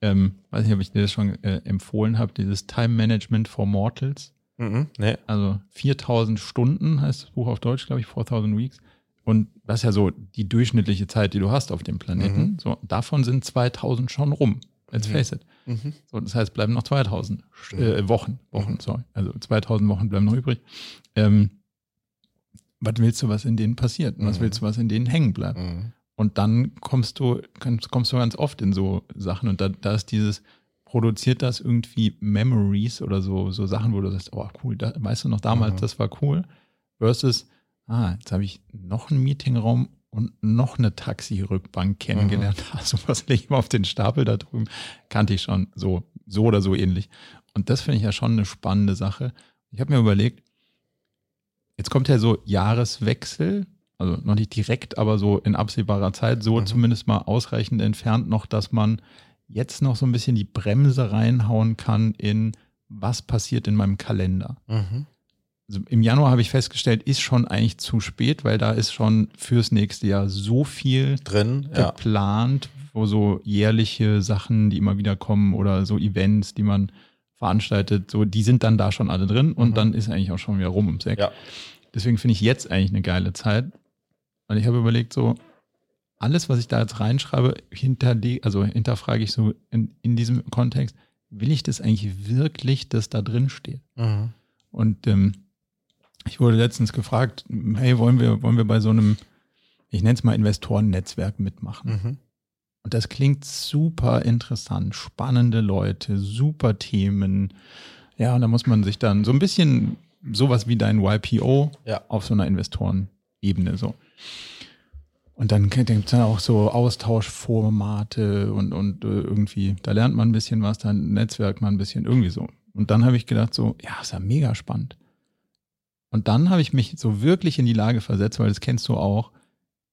ähm, weiß nicht, ob ich dir das schon äh, empfohlen habe, dieses Time Management for Mortals. Mhm, nee. Also 4000 Stunden heißt das Buch auf Deutsch, glaube ich, 4000 Weeks. Und das ist ja so die durchschnittliche Zeit, die du hast auf dem Planeten. Mhm. So, davon sind 2000 schon rum. Let's mhm. face it. Mhm. So, das heißt, bleiben noch 2000 äh, Wochen, Wochen, mhm. sorry. Also 2000 Wochen bleiben noch übrig. Ähm, was willst du, was in denen passiert? Und was mhm. willst du, was in denen hängen bleibt? Und dann kommst du, kommst du ganz oft in so Sachen und da, da ist dieses, produziert das irgendwie Memories oder so, so Sachen, wo du sagst, oh cool, da, weißt du noch damals, mhm. das war cool, versus, ah, jetzt habe ich noch einen Meetingraum und noch eine Taxi-Rückbank kennengelernt. Mhm. <laughs> Also was lege ich mal auf den Stapel da drüben, kannte ich schon so, so oder so ähnlich. Und das finde ich ja schon eine spannende Sache. Ich habe mir überlegt, jetzt kommt ja so Jahreswechsel, also noch nicht direkt, aber so in absehbarer Zeit, so mhm. zumindest mal ausreichend entfernt noch, dass man jetzt noch so ein bisschen die Bremse reinhauen kann in was passiert in meinem Kalender. Mhm. Also Im Januar habe ich festgestellt, ist schon eigentlich zu spät, weil da ist schon fürs nächste Jahr so viel drin geplant, ja. wo so jährliche Sachen, die immer wieder kommen oder so Events, die man veranstaltet, so die sind dann da schon alle drin und mhm. dann ist eigentlich auch schon wieder rum ums Eck. Ja. Deswegen finde ich jetzt eigentlich eine geile Zeit, und ich habe überlegt, so alles, was ich da jetzt reinschreibe, hinterlege, also hinterfrage ich so in, in diesem Kontext, will ich das eigentlich wirklich, dass da drin steht? Mhm. Und ähm, ich wurde letztens gefragt, hey, wollen wir, wollen wir bei so einem, ich nenne es mal Investorennetzwerk mitmachen? Mhm. Und das klingt super interessant, spannende Leute, super Themen. Ja, und da muss man sich dann so ein bisschen sowas wie dein YPO ja. auf so einer Investorenebene so. Und dann gibt es dann auch so Austauschformate und, und äh, irgendwie, da lernt man ein bisschen was, dann Netzwerk man ein bisschen, irgendwie so. Und dann habe ich gedacht so, ja, ist ja mega spannend. Und dann habe ich mich so wirklich in die Lage versetzt, weil das kennst du auch,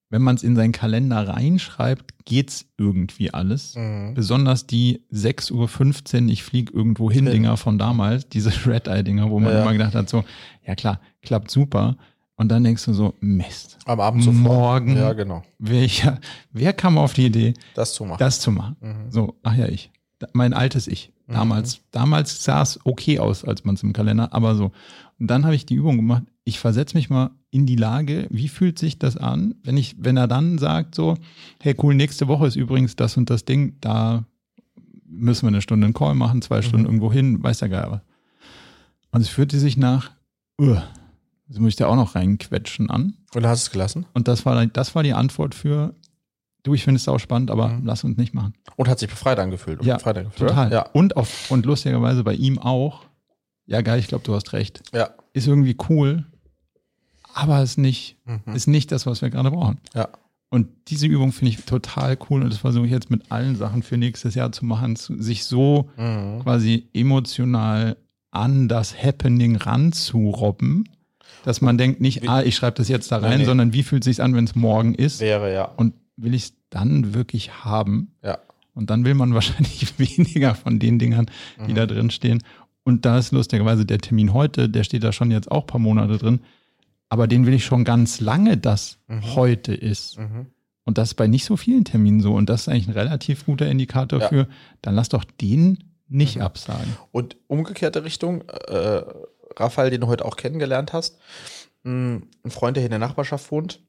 wenn man es in seinen Kalender reinschreibt, geht's irgendwie alles. Mhm. Besonders die 6.15 Uhr, ich fliege irgendwo hin, Dinger von damals, diese <laughs> Red-Eye-Dinger, wo man ja. immer gedacht hat, so, ja klar, klappt super. Und dann denkst du so, Mist. Am Abend sofort. Morgen. Ja, genau. Welcher, wer kam auf die Idee, das zu machen? Das zu machen. Mhm. So, ach ja, ich. Mein altes Ich. Mhm. Damals, mhm. damals sah es okay aus, als man es im Kalender, aber so. Und dann habe ich die Übung gemacht. Ich versetze mich mal in die Lage, wie fühlt sich das an, wenn ich, wenn er dann sagt so, hey cool, nächste Woche ist übrigens das und das Ding, da müssen wir eine Stunde einen Call machen, zwei Stunden mhm. irgendwo hin, weiß ja gar was. Und es fühlte sich nach, uh, das muss ich da auch noch reinquetschen an. Und hast es gelassen? Und das war, das war die Antwort für, du, ich finde es auch spannend, aber mhm. lass uns nicht machen. Und hat sich befreit angefühlt. Ja, befreit angefühlt, total. Ja. Und, auf, und lustigerweise bei ihm auch, ja geil, ich glaube, du hast recht. Ja. Ist irgendwie cool, aber ist nicht, mhm. ist nicht das, was wir gerade brauchen. Ja. Und diese Übung finde ich total cool und das versuche ich jetzt mit allen Sachen für nächstes Jahr zu machen, zu, sich so mhm. quasi emotional an das Happening ranzurobben dass man denkt nicht, ah, ich schreibe das jetzt da rein, nee, nee. sondern wie fühlt es sich an, wenn es morgen ist? Wäre, ja. Und will ich es dann wirklich haben? Ja. Und dann will man <laughs> wahrscheinlich weniger von den Dingern, die mhm. da drin stehen. Und da ist lustigerweise der Termin heute, der steht da schon jetzt auch ein paar Monate drin. Aber den will ich schon ganz lange, dass mhm. heute ist. Mhm. Und das ist bei nicht so vielen Terminen so. Und das ist eigentlich ein relativ guter Indikator ja. für, dann lass doch den nicht mhm. absagen. Und umgekehrte Richtung, äh, Raphael, den du heute auch kennengelernt hast, hm, ein Freund, der hier in der Nachbarschaft wohnt.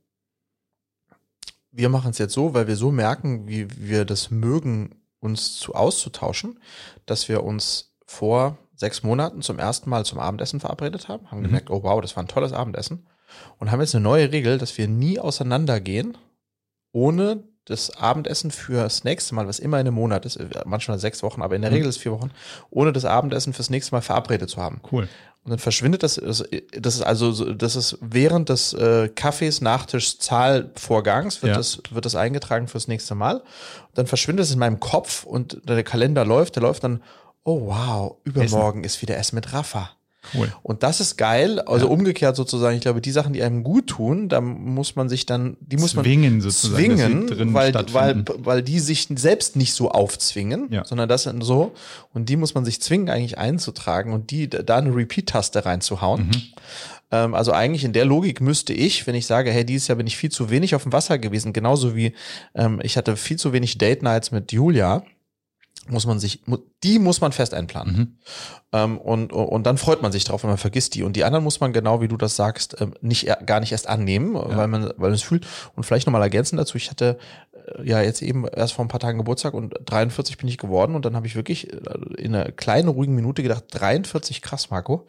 Wir machen es jetzt so, weil wir so merken, wie wir das mögen, uns zu auszutauschen, dass wir uns vor sechs Monaten zum ersten Mal zum Abendessen verabredet haben, haben mhm. gemerkt, oh wow, das war ein tolles Abendessen und haben jetzt eine neue Regel, dass wir nie auseinandergehen, ohne das Abendessen fürs nächste Mal, was immer in einem Monat ist, manchmal sechs Wochen, aber in der mhm. Regel ist vier Wochen, ohne das Abendessen fürs nächste Mal verabredet zu haben. Cool. Und dann verschwindet das, das ist also, das ist während des äh, Kaffees, Nachtisch, Zahlvorgangs wird ja. das, wird das eingetragen fürs nächste Mal. Und dann verschwindet es in meinem Kopf und der Kalender läuft, der läuft dann, oh wow, übermorgen Essen. ist wieder Essen mit Rafa. Cool. Und das ist geil. Also ja. umgekehrt sozusagen, ich glaube, die Sachen, die einem gut tun, da muss man sich dann, die muss zwingen, man sozusagen, zwingen, weil, weil, weil die sich selbst nicht so aufzwingen, ja. sondern das sind so. Und die muss man sich zwingen, eigentlich einzutragen und die da eine Repeat-Taste reinzuhauen. Mhm. Ähm, also eigentlich in der Logik müsste ich, wenn ich sage, hey, dieses Jahr bin ich viel zu wenig auf dem Wasser gewesen, genauso wie ähm, ich hatte viel zu wenig Date Nights mit Julia muss man sich, die muss man fest einplanen. Mhm. Ähm, und, und dann freut man sich drauf, wenn man vergisst die. Und die anderen muss man genau, wie du das sagst, ähm, nicht, gar nicht erst annehmen, ja. weil man, weil man es fühlt. Und vielleicht nochmal ergänzen dazu. Ich hatte äh, ja jetzt eben erst vor ein paar Tagen Geburtstag und 43 bin ich geworden und dann habe ich wirklich äh, in einer kleinen, ruhigen Minute gedacht, 43 krass, Marco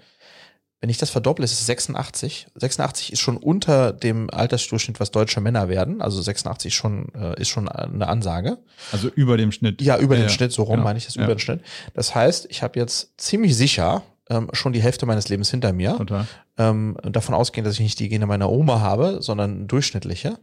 wenn ich das verdopple, ist es 86. 86 ist schon unter dem Altersdurchschnitt, was deutsche Männer werden. Also 86 schon, äh, ist schon eine Ansage. Also über dem Schnitt. Ja, über ja, dem ja. Schnitt, so rum genau. meine ich das, ja. über den Schnitt. Das heißt, ich habe jetzt ziemlich sicher ähm, schon die Hälfte meines Lebens hinter mir. Total. Ähm, davon ausgehend, dass ich nicht die Gene meiner Oma habe, sondern durchschnittliche.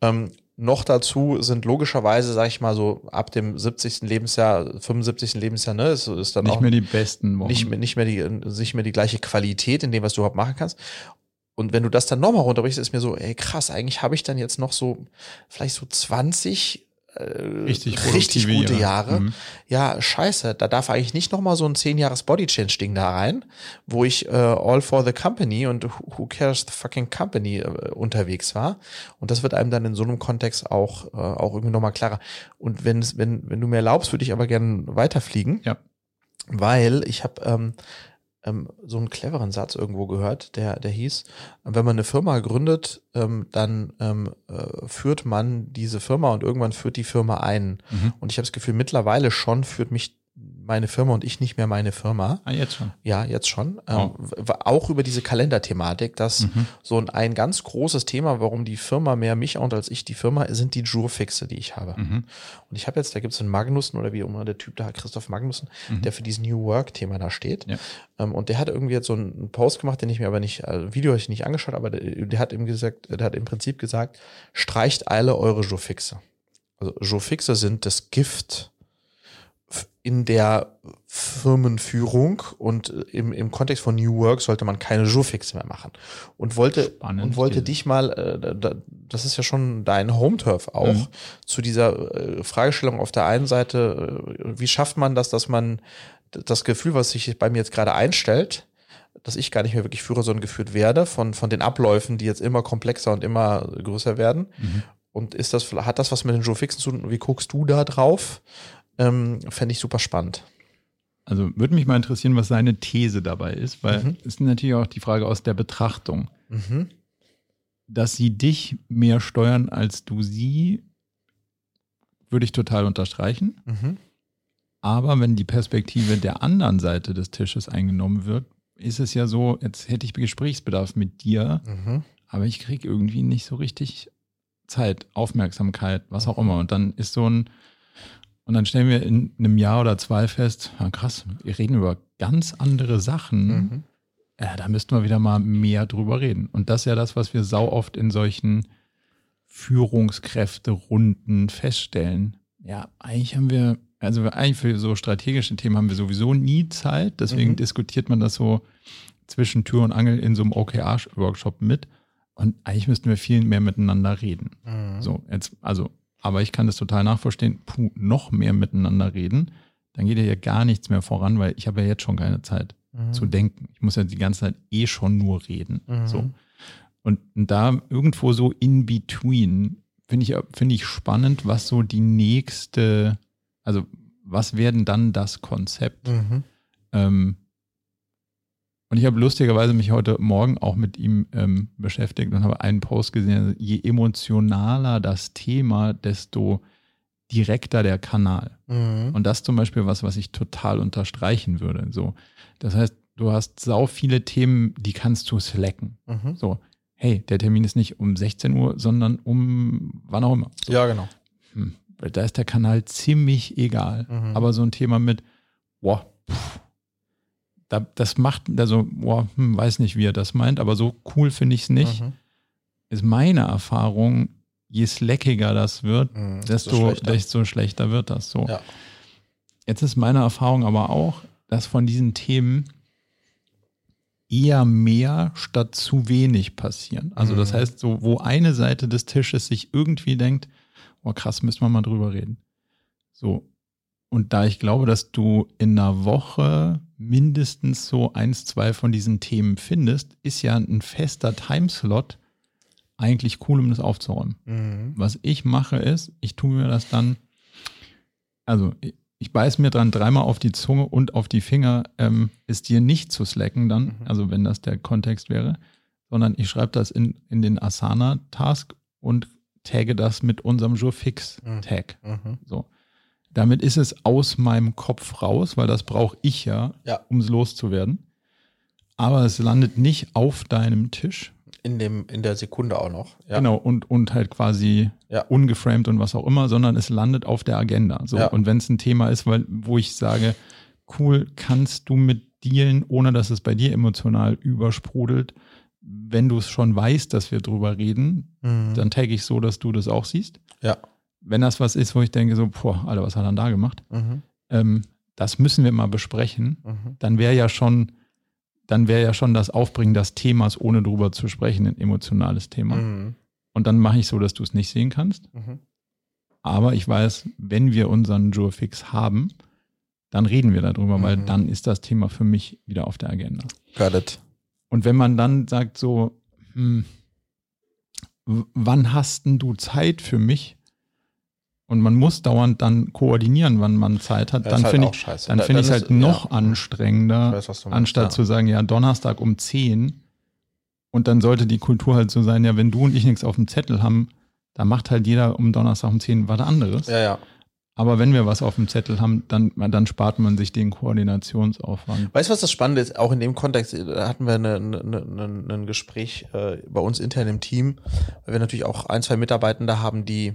Ähm, noch dazu sind logischerweise, sag ich mal so, ab dem 70. Lebensjahr, 75. Lebensjahr, ne, ist, ist dann nicht auch mehr die besten Wochen. Nicht mehr, nicht mehr die, nicht mehr die gleiche Qualität in dem, was du überhaupt machen kannst. Und wenn du das dann nochmal runterbrichst, ist mir so, ey krass, eigentlich habe ich dann jetzt noch so, vielleicht so 20 äh, richtig, richtig gute Jahre. Mhm. Ja, scheiße, da darf eigentlich nicht nochmal so ein 10 Jahres Body Change Ding da rein, wo ich äh, all for the company und who cares the fucking company äh, unterwegs war. Und das wird einem dann in so einem Kontext auch, äh, auch irgendwie nochmal klarer. Und wenn, wenn, wenn du mir erlaubst, würde ich aber gerne weiterfliegen. Ja. Weil ich habe ähm, ähm, so einen cleveren Satz irgendwo gehört, der, der hieß, wenn man eine Firma gründet, ähm, dann ähm, äh, führt man diese Firma und irgendwann führt die Firma ein. Mhm. Und ich habe das Gefühl, mittlerweile schon führt mich meine Firma und ich nicht mehr meine Firma. Ah, jetzt schon. Ja, jetzt schon. Oh. Ähm, auch über diese Kalenderthematik, dass Mhm. so ein, ein ganz großes Thema, warum die Firma mehr mich und als ich die Firma, sind die Jurfixe, die ich habe. Mhm. Und ich habe jetzt, da gibt es einen Magnussen oder wie immer der Typ da, Christoph Magnussen, Mhm. der für dieses New Work-Thema da steht. Ja. Ähm, und der hat irgendwie jetzt so einen Post gemacht, den ich mir aber nicht, also Video habe ich nicht angeschaut, aber der, der hat ihm gesagt, der hat im Prinzip gesagt, streicht alle eure Jurfixe. Also Jurfixe sind das Gift in der Firmenführung und äh, im, im Kontext von New Work sollte man keine Jurfixe mehr machen. Und wollte, Spannend, und wollte dich mal, äh, da- da, das ist ja schon dein Home-Turf auch, Mhm. zu dieser äh, Fragestellung auf der einen Seite, äh, wie schafft man das, dass man das Gefühl, was sich bei mir jetzt gerade einstellt, dass ich gar nicht mehr wirklich Führer, sondern geführt werde von, von den Abläufen, die jetzt immer komplexer und immer größer werden. Mhm. Und ist das, hat das was mit den Joe Fixen zu tun? Wie guckst du da drauf? Ähm, Fände ich super spannend. Also würde mich mal interessieren, was seine These dabei ist, weil Mhm. es ist natürlich auch die Frage aus der Betrachtung. Mhm. Dass sie dich mehr steuern als du sie, würde ich total unterstreichen. Mhm. Aber wenn die Perspektive der anderen Seite des Tisches eingenommen wird, ist es ja so, jetzt hätte ich Gesprächsbedarf mit dir, Mhm. aber ich kriege irgendwie nicht so richtig Zeit, Aufmerksamkeit, was auch immer. Und dann ist so ein, und dann stellen wir in einem Jahr oder zwei fest, ah, krass, wir reden über ganz andere Sachen. Mhm. Ja, da müssten wir wieder mal mehr drüber reden. Und das ist ja das, was wir sau oft in solchen Führungskräfte-Runden feststellen. Ja, eigentlich haben wir, also eigentlich für so strategische Themen haben wir sowieso nie Zeit. Deswegen Mhm. diskutiert man das so zwischen Tür und Angel in so einem OKR-Workshop mit. Und eigentlich müssten wir viel mehr miteinander reden. Mhm. So, jetzt, also, aber ich kann das total nachverstehen. Puh, noch mehr miteinander reden. Dann geht ja gar nichts mehr voran, weil ich habe ja jetzt schon keine Zeit Mhm. zu denken. Ich muss ja die ganze Zeit eh schon nur reden. Mhm. So. Und da irgendwo so in between finde ich, finde ich spannend, was so die nächste, also was werden dann das Konzept? Mhm. Ähm, und ich habe lustigerweise mich heute Morgen auch mit ihm ähm, beschäftigt und habe einen Post gesehen, je emotionaler das Thema, desto direkter der Kanal. Mhm. Und das ist zum Beispiel was, was ich total unterstreichen würde. So, das heißt, du hast sau viele Themen, die kannst du slacken. Mhm. So, hey, der Termin ist nicht um 16 Uhr, sondern um wann auch immer. So, Ja, genau. hm, weil da ist der Kanal ziemlich egal. Mhm. Aber so ein Thema mit, boah, pff, da, das macht, also, boah, hm, weiß nicht, wie er das meint, aber so cool finde ich es nicht. Mhm. Ist meine Erfahrung, je slackiger das wird, Mhm. desto, schlechter. desto schlechter wird das. So. Ja. Jetzt ist meine Erfahrung aber auch, dass von diesen Themen eher mehr statt zu wenig passieren. Also das Mhm. heißt, so wo eine Seite des Tisches sich irgendwie denkt, oh krass, müssen wir mal drüber reden. So. Und da ich glaube, dass du in einer Woche mindestens so eins, zwei von diesen Themen findest, ist ja ein fester Timeslot eigentlich cool, um das aufzuräumen. Mhm. Was ich mache ist, ich tue mir das dann, also ich, ich beiß mir dran dreimal auf die Zunge und auf die Finger, ähm, es dir nicht zu slacken dann, Mhm. also wenn das der Kontext wäre, sondern ich schreibe das in, in den Asana-Task und tagge das mit unserem Jurfix-Tag. Mhm. So. Damit ist es aus meinem Kopf raus, weil das brauche ich ja, Ja. um es loszuwerden. Aber es landet nicht auf deinem Tisch, In, dem, in der Sekunde auch noch. Ja. Genau, und, und halt quasi Ja. ungeframed und was auch immer, sondern es landet auf der Agenda. So. Ja. Und wenn es ein Thema ist, weil, wo ich sage, cool, kannst du mit dealen, ohne dass es bei dir emotional übersprudelt, wenn du es schon weißt, dass wir drüber reden, Mhm. dann tagge ich so, dass du das auch siehst. Ja. Wenn das was ist, wo ich denke, so, boah, Alter, was hat er da gemacht? Mhm. Ähm, das müssen wir mal besprechen. Mhm. Dann wäre ja schon, dann wäre ja schon das Aufbringen des Themas, ohne drüber zu sprechen, ein emotionales Thema. Mhm. Und dann mache ich so, dass du es nicht sehen kannst. Mhm. Aber ich weiß, wenn wir unseren Jurfix haben, dann reden wir darüber, weil Mhm. dann ist das Thema für mich wieder auf der Agenda. Got it. Und wenn man dann sagt so, hm, wann hast denn du Zeit für mich? Und man muss dauernd dann koordinieren, wann man Zeit hat, dann halt finde ich dann da, finde ich es halt noch ja, anstrengender, weiß, meinst, anstatt ja. zu sagen, ja, Donnerstag um 10 und dann sollte die Kultur halt so sein, ja, wenn du und ich nichts auf dem Zettel haben, da macht halt jeder um Donnerstag um 10 was anderes. Ja, ja. Aber wenn wir was auf dem Zettel haben, dann, dann spart man sich den Koordinationsaufwand. Weißt du, was das Spannende ist? Auch in dem Kontext da hatten wir eine, eine, eine, ein Gespräch äh, bei uns intern im Team, weil wir natürlich auch ein, zwei Mitarbeitende haben, die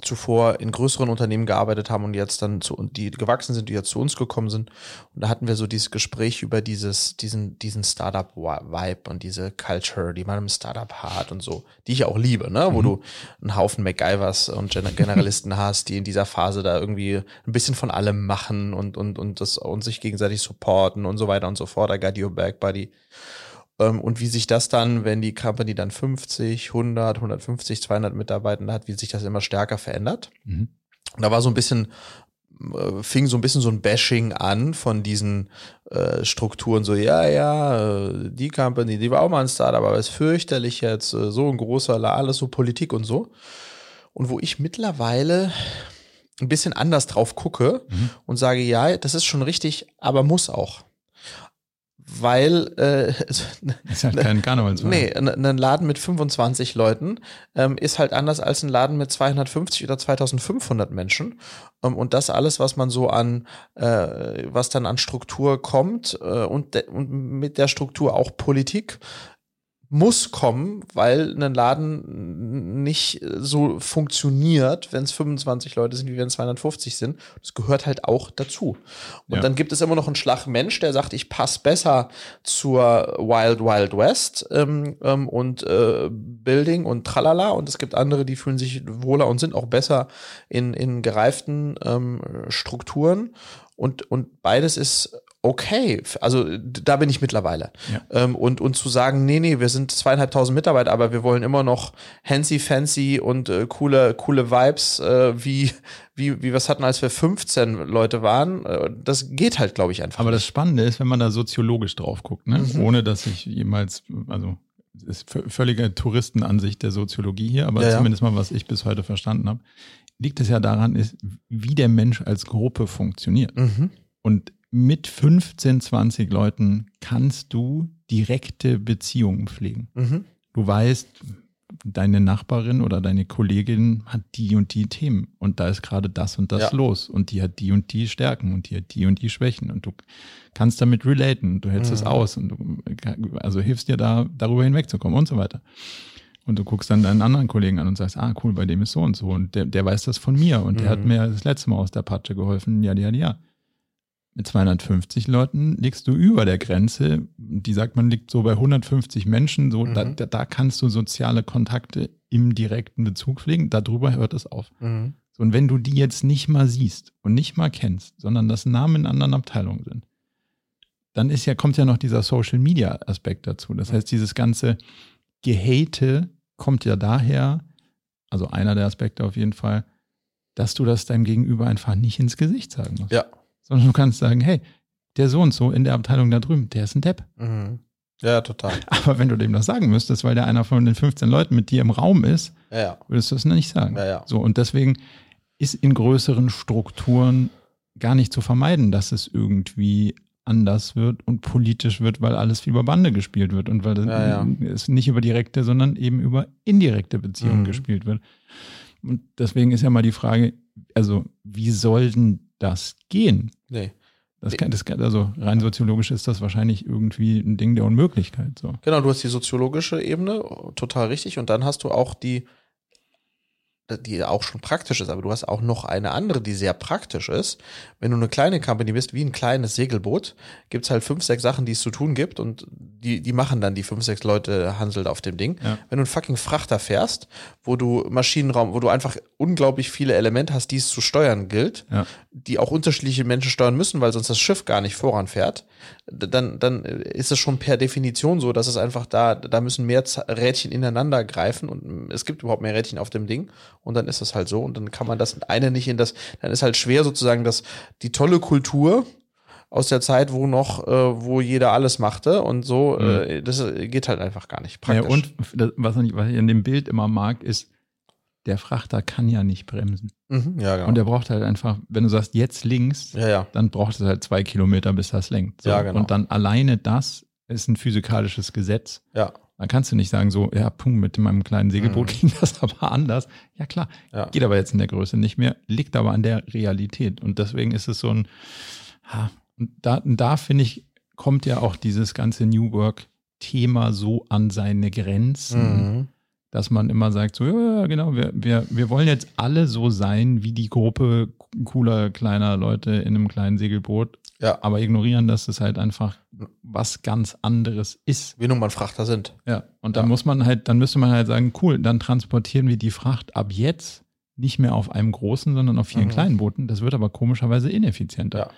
zuvor in größeren Unternehmen gearbeitet haben und jetzt dann zu und die gewachsen sind, die jetzt zu uns gekommen sind. Und da hatten wir so dieses Gespräch über dieses, diesen, diesen Startup-Vibe und diese Culture, die man im Startup hat und so, die ich auch liebe, ne? Wo mhm. du einen Haufen MacGyvers und Generalisten hast, die in dieser Phase da irgendwie ein bisschen von allem machen und, und, und das und sich gegenseitig supporten und so weiter und so fort. I got your back, buddy. Ähm, und wie sich das dann, wenn die Company dann 50, 100, 150, 200 Mitarbeiter hat, wie sich das immer stärker verändert. Mhm. Und da war so ein bisschen, äh, fing so ein bisschen so ein Bashing an von diesen äh, Strukturen, so, ja, ja, äh, die Company, die war auch mal ein Startup, aber ist fürchterlich jetzt, äh, so ein großer, alles so Politik und so. Und wo ich mittlerweile ein bisschen anders drauf gucke mhm. und sage, ja, das ist schon richtig, aber muss auch weil äh, ist halt kein Karnevalswagen. Nee, ein Laden mit 25 Leuten ähm, ist halt anders als ein Laden mit 250 oder 2500 Menschen. Ähm, und das alles, was man so an, äh, was dann an Struktur kommt äh, und, und mit der Struktur auch Politik, muss kommen, weil ein Laden nicht so funktioniert, wenn es 25 Leute sind, wie wenn es 250 sind. Das gehört halt auch dazu. Und ja. dann gibt es immer noch einen Schlagmensch, der sagt, ich passe besser zur Wild Wild West ähm, ähm, und äh, Building und tralala. Und es gibt andere, die fühlen sich wohler und sind auch besser in, in gereiften ähm, Strukturen. Und, und beides ist okay. Also da bin ich mittlerweile. Ja. Ähm, und, und zu sagen, nee, nee, wir sind zweieinhalbtausend Mitarbeiter, aber wir wollen immer noch fancy, fancy und äh, coole, coole Vibes, äh, wie, wie, wie wir es hatten, als wir 15 Leute waren. Äh, das geht halt, glaube ich, einfach. Aber das Spannende ist, wenn man da soziologisch drauf guckt, ne? Mhm. ohne dass ich jemals, also ist völlige Touristenansicht der Soziologie hier, aber ja, zumindest mal, was ich bis heute verstanden habe, liegt es ja daran, ist, wie der Mensch als Gruppe funktioniert. Mhm. Und mit 15, 20 Leuten kannst du direkte Beziehungen pflegen. Mhm. Du weißt, deine Nachbarin oder deine Kollegin hat die und die Themen und da ist gerade das und das ja. los und die hat die und die Stärken und die hat die und die Schwächen und du kannst damit relaten, du hältst es mhm. aus und du also hilfst dir da darüber hinwegzukommen und so weiter. Und du guckst dann deinen anderen Kollegen an und sagst, ah cool, bei dem ist so und so und der, der weiß das von mir und mhm. der hat mhm. mir das letzte Mal aus der Patsche geholfen, ja, ja, ja mit 250 Leuten liegst du über der Grenze. Die sagt man liegt so bei 150 Menschen. So, mhm. da, da, kannst du soziale Kontakte im direkten Bezug pflegen. Darüber hört es auf. Mhm. So, und wenn du die jetzt nicht mal siehst und nicht mal kennst, sondern das Namen in anderen Abteilungen sind, dann ist ja, kommt ja noch dieser Social Media Aspekt dazu. Das heißt, dieses ganze Gehate kommt ja daher, also einer der Aspekte auf jeden Fall, dass du das deinem Gegenüber einfach nicht ins Gesicht sagen musst. Ja sondern du kannst sagen, hey, der so und so in der Abteilung da drüben, der ist ein Depp. Mhm. Ja, total. <laughs> Aber wenn du dem das sagen müsstest, weil der einer von den 15 Leuten mit dir im Raum ist, ja, ja. würdest du das nicht sagen. Ja. So, und deswegen ist in größeren Strukturen gar nicht zu vermeiden, dass es irgendwie anders wird und politisch wird, weil alles wie über Bande gespielt wird und weil es nicht über direkte, sondern eben über indirekte Beziehungen mhm. gespielt wird. Und deswegen ist ja mal die Frage, also wie soll denn das gehen? Nee. Das kann, das kann, also rein soziologisch ist das wahrscheinlich irgendwie ein Ding der Unmöglichkeit. So. Genau, du hast die soziologische Ebene, total richtig. Und dann hast du auch die die auch schon praktisch ist, aber du hast auch noch eine andere, die sehr praktisch ist. Wenn du eine kleine Company bist, wie ein kleines Segelboot, gibt's halt fünf, sechs Sachen, die es zu tun gibt und die, die machen dann die fünf, sechs Leute Hansel auf dem Ding. Ja. Wenn du einen fucking Frachter fährst, wo du Maschinenraum, wo du einfach unglaublich viele Elemente hast, die es zu steuern gilt, ja. die auch unterschiedliche Menschen steuern müssen, weil sonst das Schiff gar nicht voranfährt, dann, dann ist es schon per Definition so, dass es einfach da, da müssen mehr Rädchen ineinander greifen und es gibt überhaupt mehr Rädchen auf dem Ding und dann ist das halt so und dann kann man das eine nicht in das, dann ist halt schwer sozusagen, dass die tolle Kultur aus der Zeit, wo noch, äh, wo jeder alles machte und so, mhm. äh, das geht halt einfach gar nicht praktisch. Ja, und was ich, was ich in dem Bild immer mag, ist, der Frachter kann ja nicht bremsen. Mhm, ja, genau. Und der braucht halt einfach, wenn du sagst, jetzt links, ja, ja. dann braucht es halt zwei Kilometer, bis das lenkt. So. Ja, genau. Und dann alleine das ist ein physikalisches Gesetz. Ja. Dann kannst du nicht sagen, so, ja, Punkt, mit meinem kleinen Segelboot Mhm. ging das <laughs> aber anders. Ja, klar, Ja. geht aber jetzt in der Größe nicht mehr, liegt aber an der Realität. Und deswegen ist es so ein, ha, und da, da finde ich, kommt ja auch dieses ganze New Work-Thema so an seine Grenzen, Mhm. Dass man immer sagt, so, ja, ja, genau, wir, wir, wir wollen jetzt alle so sein wie die Gruppe cooler, kleiner Leute in einem kleinen Segelboot, Ja. aber ignorieren, dass es halt einfach was ganz anderes ist. Wie nun mal Frachter sind. Ja, und dann Ja. muss man halt, dann müsste man halt sagen, cool, dann transportieren wir die Fracht ab jetzt nicht mehr auf einem großen, sondern auf vielen Mhm. kleinen Booten. Das wird aber komischerweise ineffizienter. Ja.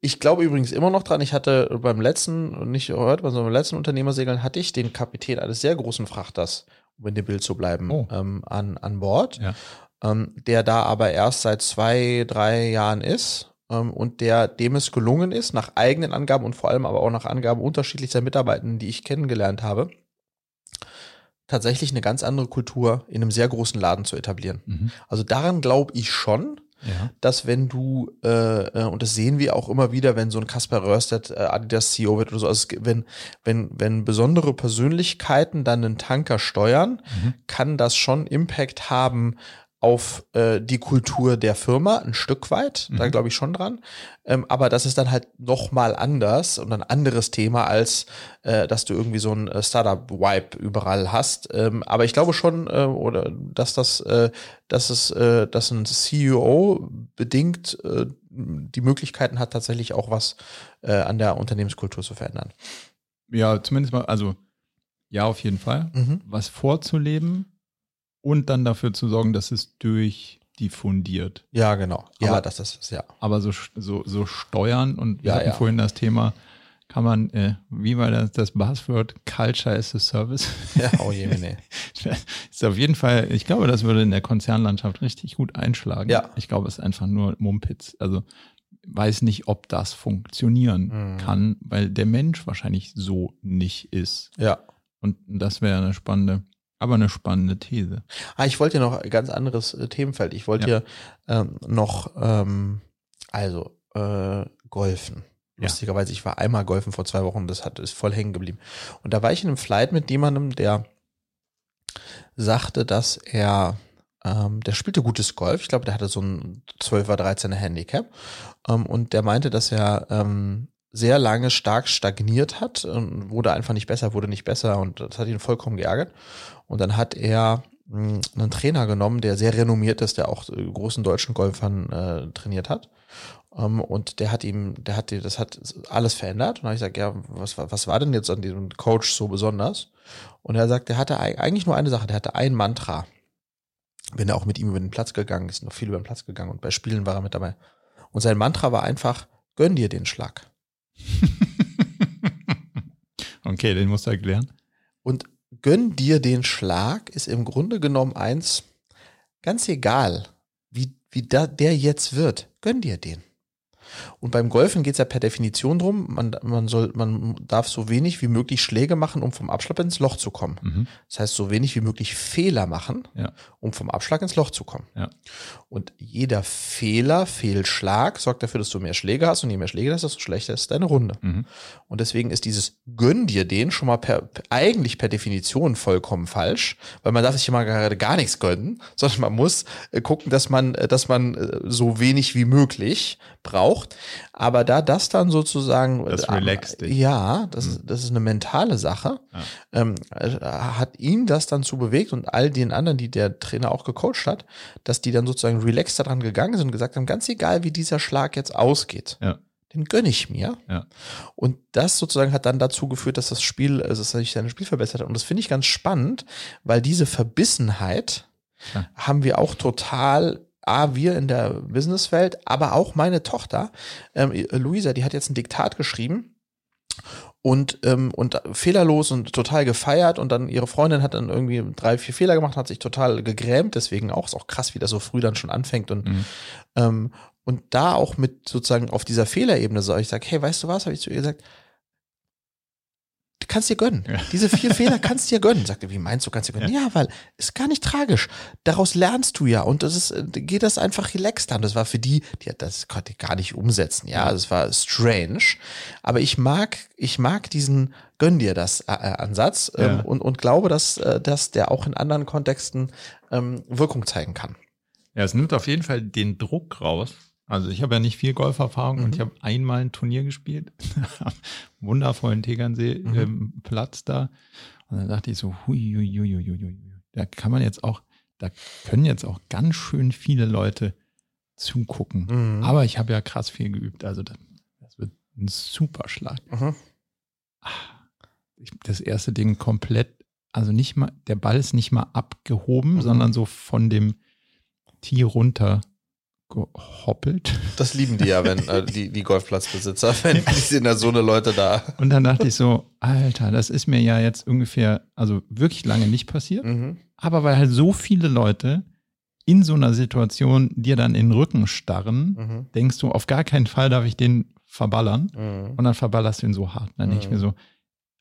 Ich glaube übrigens immer noch dran, ich hatte beim letzten, nicht heute, sondern beim letzten Unternehmersegeln hatte ich den Kapitän eines sehr großen Frachters, um in dem Bild zu bleiben, Oh. ähm, an, an Bord, Ja. ähm, der da aber erst seit zwei, drei Jahren ist ähm, und der dem es gelungen ist, nach eigenen Angaben und vor allem aber auch nach Angaben unterschiedlicher Mitarbeitenden, die ich kennengelernt habe, tatsächlich eine ganz andere Kultur in einem sehr großen Laden zu etablieren. Mhm. Also daran glaube ich schon, Ja. dass wenn du, äh, äh, und das sehen wir auch immer wieder, wenn so ein Kasper Röhrstedt äh, Adidas CEO wird oder so, also es, wenn, wenn, wenn besondere Persönlichkeiten dann einen Tanker steuern, Mhm. kann das schon Impact haben auf äh, die Kultur der Firma, ein Stück weit, da Mhm. glaube ich schon dran. Ähm, aber das ist dann halt noch mal anders und ein anderes Thema, als äh, dass du irgendwie so ein äh, Startup-Vibe überall hast. Ähm, aber ich glaube schon, äh, oder dass das, äh, dass es, äh, dass ein CEO bedingt äh, die Möglichkeiten hat, tatsächlich auch was äh, an der Unternehmenskultur zu verändern. ja, zumindest mal, also ja, auf jeden Fall. Mhm. Was vorzuleben und dann dafür zu sorgen, dass es durchdiffundiert. Ja, genau. Ja, Aber- das ist ja. Aber so, so, so steuern und wir Ja, hatten ja. vorhin das Thema, kann man, äh, wie war das, das Buzzword, Culture as a Service? Ja, oh je, nee. <laughs> ist auf jeden Fall, ich glaube, das würde in der Konzernlandschaft richtig gut einschlagen. Ja. Ich glaube, es ist einfach nur Mumpitz. Also weiß nicht, ob das funktionieren Mhm. kann, weil der Mensch wahrscheinlich so nicht ist. Ja. Und das wäre eine spannende, aber eine spannende These. Ah, ich wollte ja noch ein ganz anderes äh, Themenfeld. Ich wollte Ja. ja ähm, noch, ähm, also, äh, golfen. Lustigerweise, ich war einmal golfen vor zwei Wochen, das hat, ist voll hängen geblieben. Und da war ich in einem Flight mit jemandem, der sagte, dass er, ähm, der spielte gutes Golf. Ich glaube, der hatte so ein 12er, 13er Handicap. Ähm, und der meinte, dass er ähm, sehr lange stark stagniert hat und wurde einfach nicht besser, wurde nicht besser und das hat ihn vollkommen geärgert. Und dann hat er mh, einen Trainer genommen, der sehr renommiert ist, der auch äh, großen deutschen Golfern äh, trainiert hat. Ähm, und der hat ihm, der hat, die- das hat alles verändert. Und da habe ich gesagt, ja, was, war- was war denn jetzt an diesem Coach so besonders? Und er sagt, der hatte eig- eigentlich nur eine Sache, der hatte ein Mantra. Wenn er auch mit ihm über den Platz gegangen ist, noch viel über den Platz gegangen und bei Spielen war er mit dabei. Und sein Mantra war einfach, gönn dir den Schlag. <laughs> okay, den musst du erklären. Und gönn dir den Schlag ist im Grunde genommen eins, ganz egal, wie, wie da, der jetzt wird, gönn dir den. Und beim Golfen geht es ja per Definition drum, man, man, soll, man darf so wenig wie möglich Schläge machen, um vom Abschlag ins Loch zu kommen. Mhm. Das heißt, so wenig wie möglich Fehler machen, Ja. um vom Abschlag ins Loch zu kommen. Ja. Und jeder Fehler, Fehlschlag sorgt dafür, dass du mehr Schläge hast und je mehr Schläge hast, desto schlechter ist deine Runde. Mhm. Und deswegen ist dieses Gönn dir den schon mal per, eigentlich per Definition vollkommen falsch, weil man darf sich mal gerade gar nichts gönnen, sondern man muss äh, gucken, dass man, äh, dass man äh, so wenig wie möglich braucht. Aber da das dann sozusagen Das äh, relaxt dich. Ja, das, ist, das ist eine mentale Sache. Ja. Ähm, äh, hat ihn das dann zu bewegt und all den anderen, die der Trainer auch gecoacht hat, dass die dann sozusagen relaxed daran gegangen sind und gesagt haben, ganz egal, wie dieser Schlag jetzt ausgeht, Ja. den gönne ich mir. Ja. Und das sozusagen hat dann dazu geführt, dass das Spiel, also dass sich sein Spiel verbessert hat. Und das finde ich ganz spannend, weil diese Verbissenheit Ja. haben wir auch total, A, wir in der Businesswelt, aber auch meine Tochter, ähm, Luisa, die hat jetzt ein Diktat geschrieben und, ähm, und fehlerlos und total gefeiert und dann ihre Freundin hat dann irgendwie drei, vier Fehler gemacht, hat sich total gegrämt, deswegen auch, ist auch krass, wie das so früh dann schon anfängt und Mhm. ähm, und da auch mit sozusagen auf dieser Fehlerebene so, ich sage, hey, weißt du was, habe ich zu ihr gesagt, kannst dir gönnen. Diese vier <laughs> Fehler kannst du dir gönnen. Sagte, wie meinst du, kannst du dir gönnen? Ja. weil ist gar nicht tragisch. Daraus lernst du ja und das ist, geht das einfach relaxed an. Das war für die, die das konnte ich gar nicht umsetzen. Ja, das war strange. Aber ich mag, ich mag diesen gönn dir das äh, äh Ansatz ähm, ja. und, und glaube, dass, äh, dass der auch in anderen Kontexten ähm, Wirkung zeigen kann. Ja, es nimmt auf jeden Fall den Druck raus. Also ich habe ja nicht viel Golferfahrung mhm. und ich habe einmal ein Turnier gespielt, <laughs> wundervollen Tegernsee mhm. ähm, Platz da. Und dann dachte ich so, hui, hui, hui, hui, hui, da kann man jetzt auch, da können jetzt auch ganz schön viele Leute zugucken. Mhm. Aber ich habe ja krass viel geübt, also das, das wird ein super Schlag. Mhm. Das erste Ding komplett, also nicht mal, der Ball ist nicht mal abgehoben, mhm. sondern so von dem Tee runter gehoppelt. Das lieben die ja, <laughs> wenn äh, die, die Golfplatzbesitzer, <laughs> wenn die sind da so eine Leute da. Und dann dachte ich so, Alter, das ist mir ja jetzt ungefähr, also wirklich lange nicht passiert, mhm. aber weil halt so viele Leute in so einer Situation dir dann in den Rücken starren, mhm. denkst du, auf gar keinen Fall darf ich den verballern. Mhm. Und dann verballerst du ihn so hart. Dann denke ich mir mhm. so,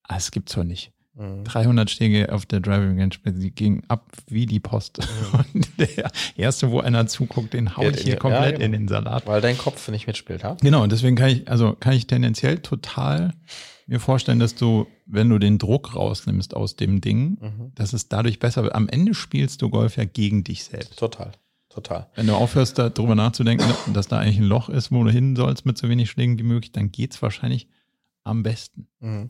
ah, es gibt's doch nicht. 300 mhm. Schläge auf der Driving Range, sie gingen ab wie die Post. Mhm. <laughs> Und der erste, wo einer zuguckt, den hau ich hier komplett ja, genau. in den Salat. Weil dein Kopf nicht mitspielt, ha? Genau, und deswegen kann ich, also kann ich tendenziell total mir vorstellen, dass du, wenn du den Druck rausnimmst aus dem Ding, mhm. dass es dadurch besser wird. Am Ende spielst du Golf ja gegen dich selbst. Total. Total. Wenn du aufhörst, darüber nachzudenken, dass da eigentlich ein Loch ist, wo du hin sollst mit so wenig Schlägen wie möglich, dann geht's wahrscheinlich am besten. Mhm.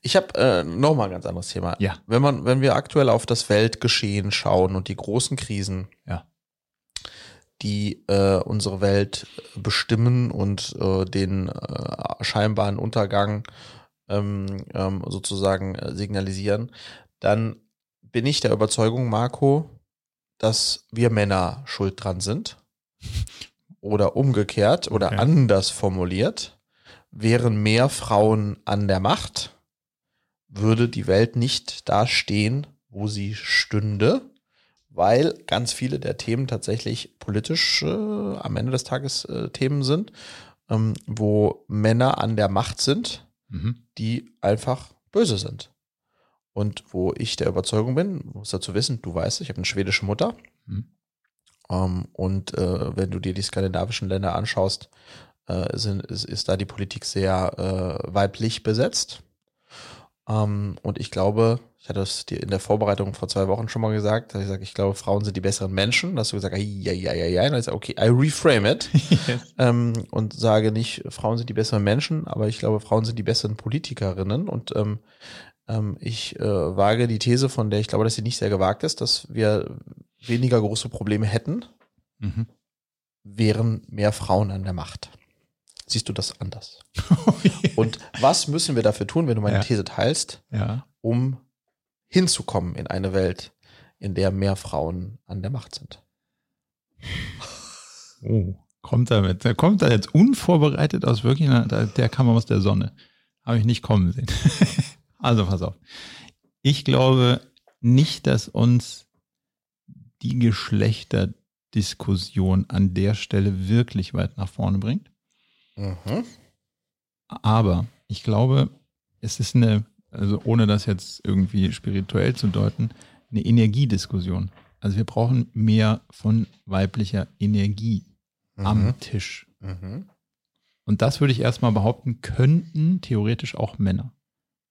Ich habe äh, noch mal ein ganz anderes Thema. Ja. Wenn man, wenn wir aktuell auf das Weltgeschehen schauen und die großen Krisen, ja. die äh, unsere Welt bestimmen und äh, den äh, scheinbaren Untergang ähm, ähm, sozusagen äh, signalisieren, dann bin ich der Überzeugung, Marco, dass wir Männer schuld dran sind. <laughs> Oder umgekehrt oder okay. anders formuliert wären mehr Frauen an der Macht, würde die Welt nicht da stehen, wo sie stünde, weil ganz viele der Themen tatsächlich politisch äh, am Ende des Tages äh, Themen sind, ähm, wo Männer an der Macht sind, mhm. die einfach böse sind. Und wo ich der Überzeugung bin, muss dazu wissen, du weißt, ich habe eine schwedische Mutter. Mhm. Ähm, und äh, wenn du dir die skandinavischen Länder anschaust, äh, sind, ist, ist da die Politik sehr äh, weiblich besetzt. Ähm, und ich glaube, ich hatte es dir in der Vorbereitung vor zwei Wochen schon mal gesagt, dass ich sage, ich glaube, Frauen sind die besseren Menschen. Da hast du gesagt, ja, ja, ja, ja. Und ich sage, okay, I reframe it. <laughs> yes. ähm, und sage nicht, Frauen sind die besseren Menschen, aber ich glaube, Frauen sind die besseren Politikerinnen. Und ähm, ähm, ich äh, wage die These, von der ich glaube, dass sie nicht sehr gewagt ist, dass wir weniger große Probleme hätten, mhm. wären mehr Frauen an der Macht siehst du das anders. <laughs> Und was müssen wir dafür tun, wenn du meine ja. These teilst, ja. um hinzukommen in eine Welt, in der mehr Frauen an der Macht sind? <laughs> Oh, kommt damit. Der kommt da jetzt unvorbereitet aus wirklich, einer, der kam aus der Sonne. Habe ich nicht kommen sehen. <laughs> also pass auf. Ich glaube nicht, dass uns die Geschlechterdiskussion an der Stelle wirklich weit nach vorne bringt. Mhm. Aber ich glaube, es ist eine, also ohne das jetzt irgendwie spirituell zu deuten, eine Energiediskussion. Also wir brauchen mehr von weiblicher Energie mhm. am Tisch. Mhm. Und das würde ich erstmal behaupten, könnten theoretisch auch Männer.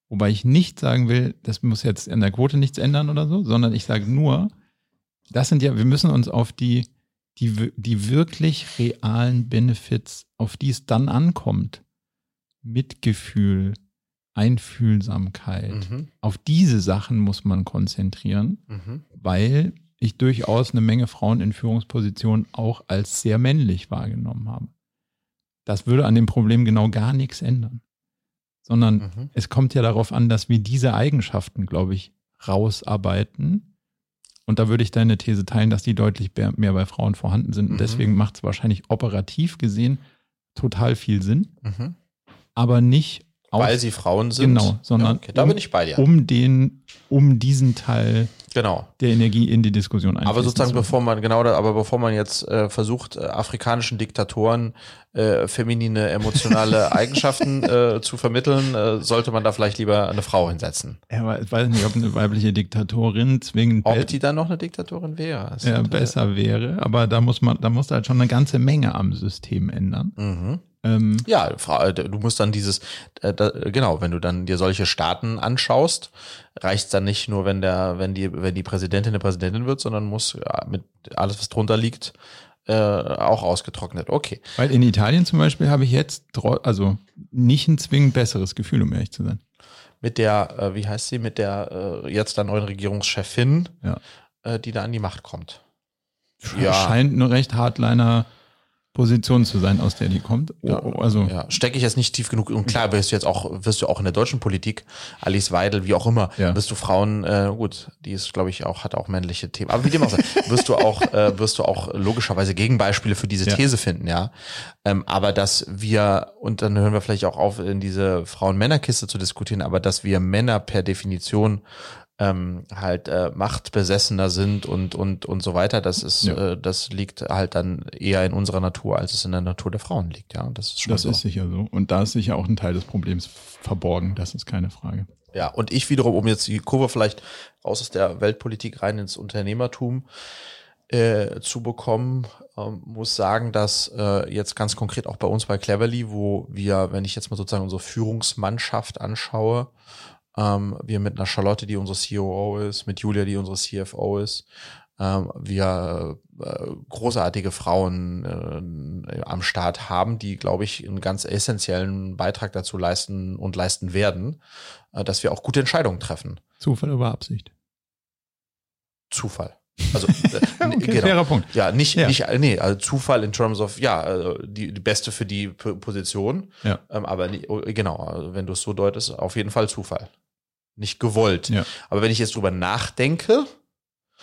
Wobei ich nicht sagen will, das muss jetzt in der Quote nichts ändern oder so, sondern ich sage nur, das sind ja, wir müssen uns auf die die, die wirklich realen Benefits, auf die es dann ankommt, Mitgefühl, Einfühlsamkeit, mhm. auf diese Sachen muss man konzentrieren, mhm. weil ich durchaus eine Menge Frauen in Führungspositionen auch als sehr männlich wahrgenommen habe. Das würde an dem Problem genau gar nichts ändern. Sondern mhm. es kommt ja darauf an, dass wir diese Eigenschaften, glaube ich, rausarbeiten und da würde ich deine These teilen, dass die deutlich mehr bei Frauen vorhanden sind. Mhm. Deswegen macht es wahrscheinlich operativ gesehen total viel Sinn. Mhm. Aber nicht Weil sie Frauen sind. Genau, sondern ja, okay, da bin ich bei dir. Um, den, um diesen Teil Genau. der Energie in die Diskussion einfließen Aber sozusagen, zu. bevor man, genau, da, aber bevor man jetzt äh, versucht, äh, afrikanischen Diktatoren äh, feminine, emotionale <laughs> Eigenschaften äh, zu vermitteln, äh, sollte man da vielleicht lieber eine Frau hinsetzen. Ja, aber ich weiß nicht, ob eine weibliche Diktatorin zwingend Ob die dann noch eine Diktatorin wäre. Das ja, äh, besser wäre, aber da muss man, da muss halt schon eine ganze Menge am System ändern. Mhm. Ähm, Ja, äh, du musst dann dieses, äh, da, genau, wenn du dann dir solche Staaten anschaust, reicht dann nicht nur, wenn der, wenn die, wenn die Präsidentin eine Präsidentin wird, sondern muss ja, mit alles, was drunter liegt, äh, auch ausgetrocknet. Okay. weil in Italien zum Beispiel habe ich jetzt, also nicht ein zwingend besseres Gefühl, um ehrlich zu sein. Mit der, äh, wie heißt sie, mit der äh, jetzt dann neuen Regierungschefin, Ja. äh, die da an die Macht kommt. Scheint eine recht Hardliner Position zu sein, aus der die kommt. Ja, also ja, stecke ich jetzt nicht tief genug. Und klar wirst du jetzt auch, wirst du auch in der deutschen Politik, Alice Weidel, wie auch immer, Ja. wirst du Frauen, äh, gut, die ist, glaube ich, auch, hat auch männliche Themen. Aber wie dem auch sei, <laughs> wirst du auch, äh, wirst du auch logischerweise Gegenbeispiele für diese. These finden, ja. Ähm, aber dass wir, und dann hören wir vielleicht auch auf, in diese Frauen-Männer-Kiste zu diskutieren, aber dass wir Männer per Definition ähm, halt äh, machtbesessener sind und und und so weiter, das ist Ja. äh, das liegt halt dann eher in unserer Natur, als es in der Natur der Frauen liegt, ja. Und das ist schon das so. ist sicher so. Und da ist sicher auch ein Teil des Problems verborgen, das ist keine Frage. Ja, und ich wiederum, um jetzt die Kurve vielleicht raus aus der Weltpolitik rein ins Unternehmertum äh, zu bekommen, ähm, muss sagen, dass äh, jetzt ganz konkret auch bei uns bei Cleverly, wo wir, wenn ich jetzt mal sozusagen unsere Führungsmannschaft anschaue, ähm, wir mit einer Charlotte, die unsere COO ist, mit Julia, die unsere CFO ist, ähm, wir äh, großartige Frauen äh, am Start haben, die, glaube ich, einen ganz essentiellen Beitrag dazu leisten und leisten werden, äh, dass wir auch gute Entscheidungen treffen. Zufall oder Absicht? Zufall. Also <laughs> äh, Okay, genau. fairer Punkt. Ja, nicht, Ja. nicht, äh, nee, also Zufall in terms of, ja, also die, die beste für die P Position. Ja. Ähm, aber oh, genau, also wenn du es so deutest, auf jeden Fall Zufall. Nicht gewollt. Ja. Aber wenn ich jetzt drüber nachdenke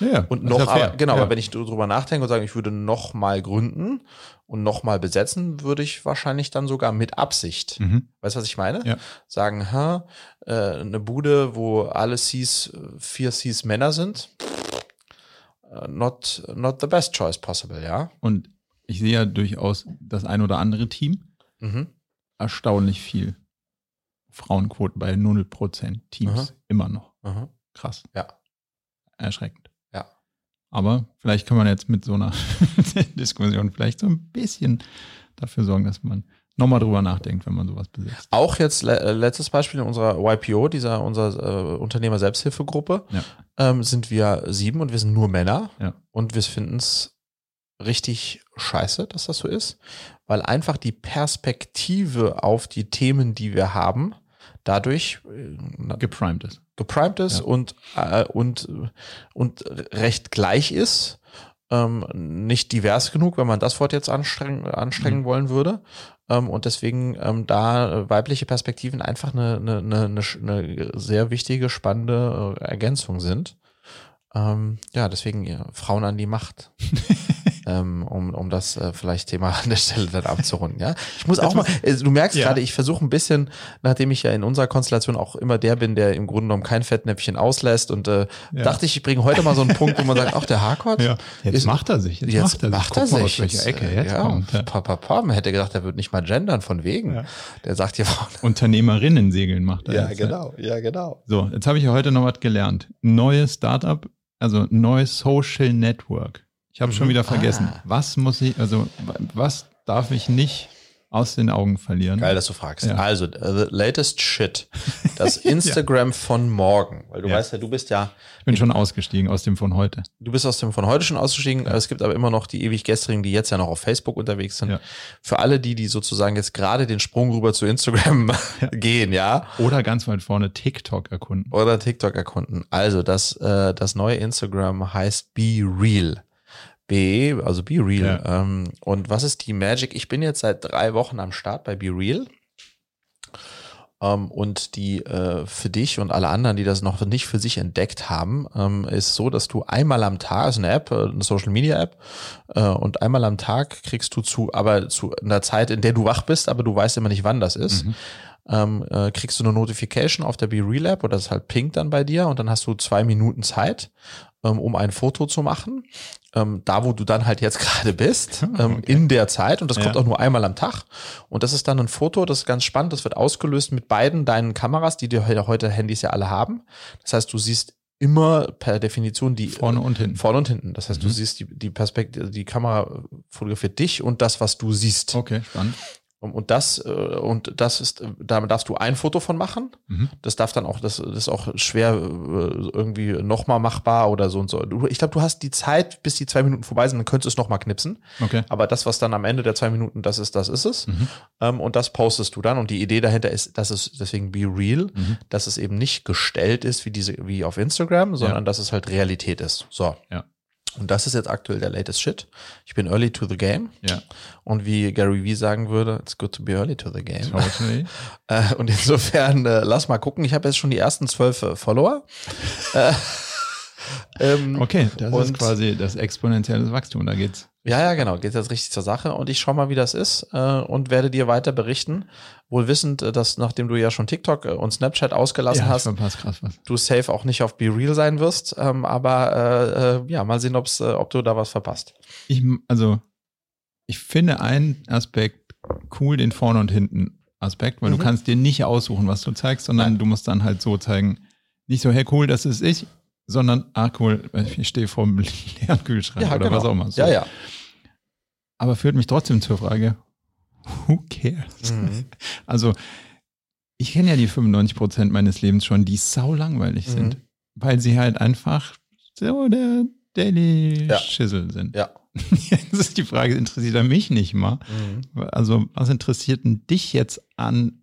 Ja, und noch, aber, genau, ja. aber wenn ich drüber nachdenke und sage, ich würde noch mal gründen und noch mal besetzen, würde ich wahrscheinlich dann sogar mit Absicht. Mhm. Weißt du, was ich meine? Ja. Sagen, ha, äh, eine Bude, wo alle Cs, vier Cs Männer sind, äh, not, not the best choice possible, ja. Und ich sehe ja durchaus das ein oder andere Team Mhm. erstaunlich viel Frauenquote bei 0% Teams Aha. immer noch. Mhm. Krass. Ja. Erschreckend. Ja. Aber vielleicht kann man jetzt mit so einer <laughs> Diskussion vielleicht so ein bisschen dafür sorgen, dass man nochmal drüber nachdenkt, wenn man sowas besitzt. Auch jetzt le äh, letztes Beispiel in unserer YPO, dieser unserer äh, Unternehmer Selbsthilfegruppe, Ja. ähm, sind wir sieben und wir sind nur Männer Ja. und wir finden es richtig scheiße, dass das so ist, weil einfach die Perspektive auf die Themen, die wir haben, dadurch äh, Geprimed ist. geprimed ist Ja. und, äh, und, und recht gleich ist. Ähm, nicht divers genug, wenn man das Wort jetzt anstrengen, anstrengen Mhm. wollen würde. Ähm, und deswegen ähm, da weibliche Perspektiven einfach eine, eine, eine, eine sehr wichtige, spannende äh, Ergänzung sind. Ähm, ja, deswegen ja, Frauen an die Macht. <laughs> ähm, um, um das äh, vielleicht Thema <laughs> an der Stelle dann abzurunden. Ja, ich muss auch mal. äh, Du merkst Ja. gerade, ich versuche ein bisschen, nachdem ich ja in unserer Konstellation auch immer der bin, der im Grunde genommen kein Fettnäpfchen auslässt und äh, Ja. dachte ich, ich bringe heute mal so einen Punkt, wo man sagt, ach der Harcourt. Ja. Jetzt Ist- macht er sich. Jetzt, Jetzt macht er sich. macht er sich. Jetzt, Ecke äh, er jetzt ja, kommt. Ja. Pa, pa, pa. Man hätte gedacht, er wird nicht mal gendern von wegen. Ja. Der sagt hier Frauen. <laughs> Unternehmerinnen segeln macht er Ja, jetzt. genau, ja, genau. So, jetzt habe ich ja heute noch was gelernt. Neues Startup, also neues Social Network. Ich habe Mhm. schon wieder vergessen. Ah. Was muss ich, also wa- was darf ich nicht aus den Augen verlieren? Geil, dass du fragst. Ja. Also, the latest shit. Das <laughs> Instagram von morgen. Weil du Ja. weißt ja, du bist ja, Ich bin schon ausgestiegen aus dem von heute. du bist aus dem von heute schon ausgestiegen. Es gibt aber immer noch die ewig gestrigen, die jetzt ja noch auf Facebook unterwegs sind. Ja. Für alle die, die sozusagen jetzt gerade den Sprung rüber zu Instagram <laughs> gehen, ja. Oder ganz weit vorne TikTok erkunden. Oder TikTok erkunden. Also das, äh, das neue Instagram heißt Be Real. B, also Be Real. Ähm, und was ist die Magic? Ich bin jetzt seit drei Wochen am Start bei Be Real. Ähm, und die äh, für dich und alle anderen, die das noch nicht für sich entdeckt haben, ähm, ist so, dass du einmal am Tag, ist eine App, äh, eine Social Media App, äh, und einmal am Tag kriegst du zu, aber zu einer Zeit, in der du wach bist, aber du weißt immer nicht, wann das ist, Mhm. ähm, äh, kriegst du eine Notification auf der Be Real App oder das halt pinkt dann bei dir und dann hast du zwei Minuten Zeit, ähm, um ein Foto zu machen. Ähm, da, wo du dann halt jetzt <laughs> gerade bist, ähm, Okay. in der Zeit. Und das kommt Ja. auch nur einmal am Tag. Und das ist dann ein Foto, das ist ganz spannend. Das wird ausgelöst mit beiden deinen Kameras, die dir heute- Handys ja alle haben. Das heißt, du siehst immer per Definition die Vorne und hinten. Vorne und hinten. Das heißt, du Mhm. siehst die, die Perspektive, die Kamera fotografiert dich und das, was du siehst. Okay, spannend. Und und das, äh, und das ist, äh, da darfst du ein Foto von machen. Mhm. Das darf dann auch, das, das ist auch schwer äh, irgendwie nochmal machbar oder so und so. Ich glaube, du hast die Zeit, bis die zwei Minuten vorbei sind, dann könntest du es nochmal knipsen. Okay. Aber das, was dann am Ende der zwei Minuten, das ist, das ist es. Mhm. Ähm, und das postest du dann. Und die Idee dahinter ist, dass es deswegen be real, Mhm. dass es eben nicht gestellt ist wie diese, wie auf Instagram, sondern dass es halt Realität ist. So. Ja. Und das ist jetzt aktuell der latest Shit. Ich bin early to the game. Ja, Und wie Gary Vee sagen würde, it's good to be early to the game. totally. <laughs> Äh, und insofern, äh, lass mal gucken. Ich habe jetzt schon die ersten zwölf äh, Follower. <laughs> äh, <laughs> ähm, Okay, das ist quasi das exponentielle Wachstum, da geht's. Ja, ja, genau. Geht jetzt richtig zur Sache. Und ich schaue mal, wie das ist äh, und werde dir weiter berichten. Wohl wissend, äh, dass nachdem du ja schon TikTok äh, und Snapchat ausgelassen ja, hast, du safe auch nicht auf Be Real sein wirst. Ähm, aber äh, äh, ja, mal sehen, ob's, äh, ob du da was verpasst. Ich, also, ich finde einen Aspekt cool, den vorne und hinten Aspekt, weil Mhm. du kannst dir nicht aussuchen, was du zeigst, sondern Nein. du musst dann halt so zeigen, nicht so, hey cool, das ist ich, sondern, ah cool, ich stehe vor dem <laughs> leeren Kühlschrank oder was auch immer. So. genau. Ja, ja. Aber führt mich trotzdem zur Frage, who cares? Mhm. <laughs> Also, ich kenne ja die 95 Prozent meines Lebens schon, die sau langweilig Mhm. sind, weil sie halt einfach so der Daily Ja. Schissel sind. Ja. <laughs> Jetzt ist die Frage, interessiert er mich nicht mal? Mhm. Also, was interessiert denn dich jetzt an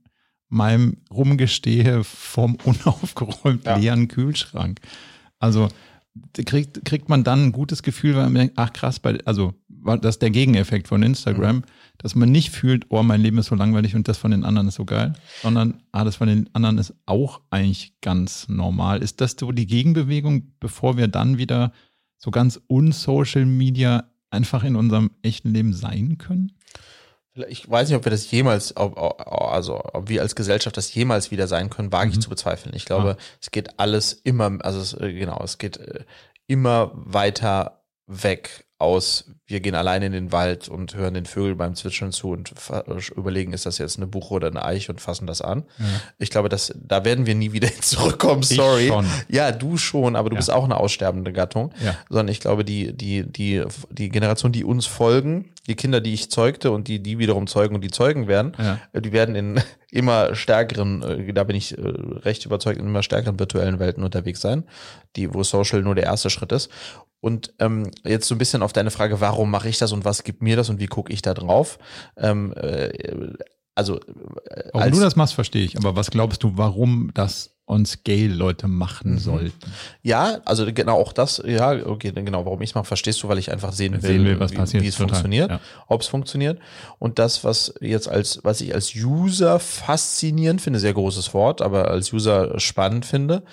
meinem Rumgestehe vom unaufgeräumt Ja. leeren Kühlschrank? Also, kriegt, kriegt man dann ein gutes Gefühl, weil man denkt, ach krass, bei, also, war das ist der Gegeneffekt von Instagram, Mhm. dass man nicht fühlt, oh, mein Leben ist so langweilig und das von den anderen ist so geil, sondern, ah, das von den anderen ist auch eigentlich ganz normal. Ist das so die Gegenbewegung, bevor wir dann wieder so ganz unsocial Media einfach in unserem echten Leben sein können? Ich weiß nicht, ob wir das jemals, ob, also ob wir als Gesellschaft das jemals wieder sein können, wage ich Mhm. zu bezweifeln. Ich glaube, es geht alles immer, also es, äh, genau, es geht äh, immer weiter weg aus, wir gehen alleine in den Wald und hören den Vögeln beim Zwitschern zu und überlegen, ist das jetzt eine Buche oder eine Eiche und fassen das an. Ich glaube, dass, da werden wir nie wieder <laughs> zurückkommen, sorry. Ja, du schon, aber du Ja. bist auch eine aussterbende Gattung. Ja. Sondern ich glaube, die, die, die, die Generation, die uns folgen, die Kinder, die ich zeugte und die, die wiederum zeugen und die zeugen werden, Ja. äh, die werden in <laughs> immer stärkeren, äh, da bin ich äh, recht überzeugt, in immer stärkeren virtuellen Welten unterwegs sein, die, wo Social nur der erste Schritt ist. Und ähm, jetzt so ein bisschen auf deine Frage, warum mache ich das und was gibt mir das und wie gucke ich da drauf? Ähm, äh, also äh, Warum du das machst, verstehe ich. Aber was glaubst du, warum das on Scale Leute machen Mhm. sollten? Ja, also genau auch das, ja, okay, genau, warum ich es mache, verstehst du, weil ich einfach sehen will, Sehen will, was wie, wie es total, funktioniert, ja. ob es funktioniert. Und das, was jetzt als, was ich als User faszinierend finde, sehr großes Wort, aber als User spannend finde,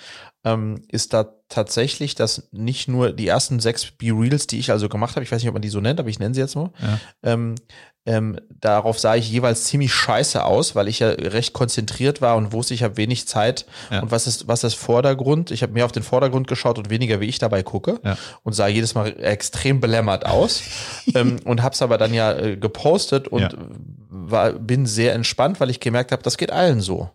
ähm, ist da tatsächlich, dass nicht nur die ersten sechs B-Reels, die ich also gemacht habe, ich weiß nicht, ob man die so nennt, aber ich nenne sie jetzt mal, Ja. ähm, ähm, darauf sah ich jeweils ziemlich scheiße aus, weil ich ja recht konzentriert war und wusste, ich habe wenig Zeit. Ja. Und was ist, was ist Vordergrund? Ich habe mehr auf den Vordergrund geschaut und weniger, wie ich dabei gucke. Ja. Und sah jedes Mal extrem belämmert aus. <laughs> ähm, und habe es aber dann ja äh, gepostet und Ja. war, bin sehr entspannt, weil ich gemerkt habe, das geht allen so.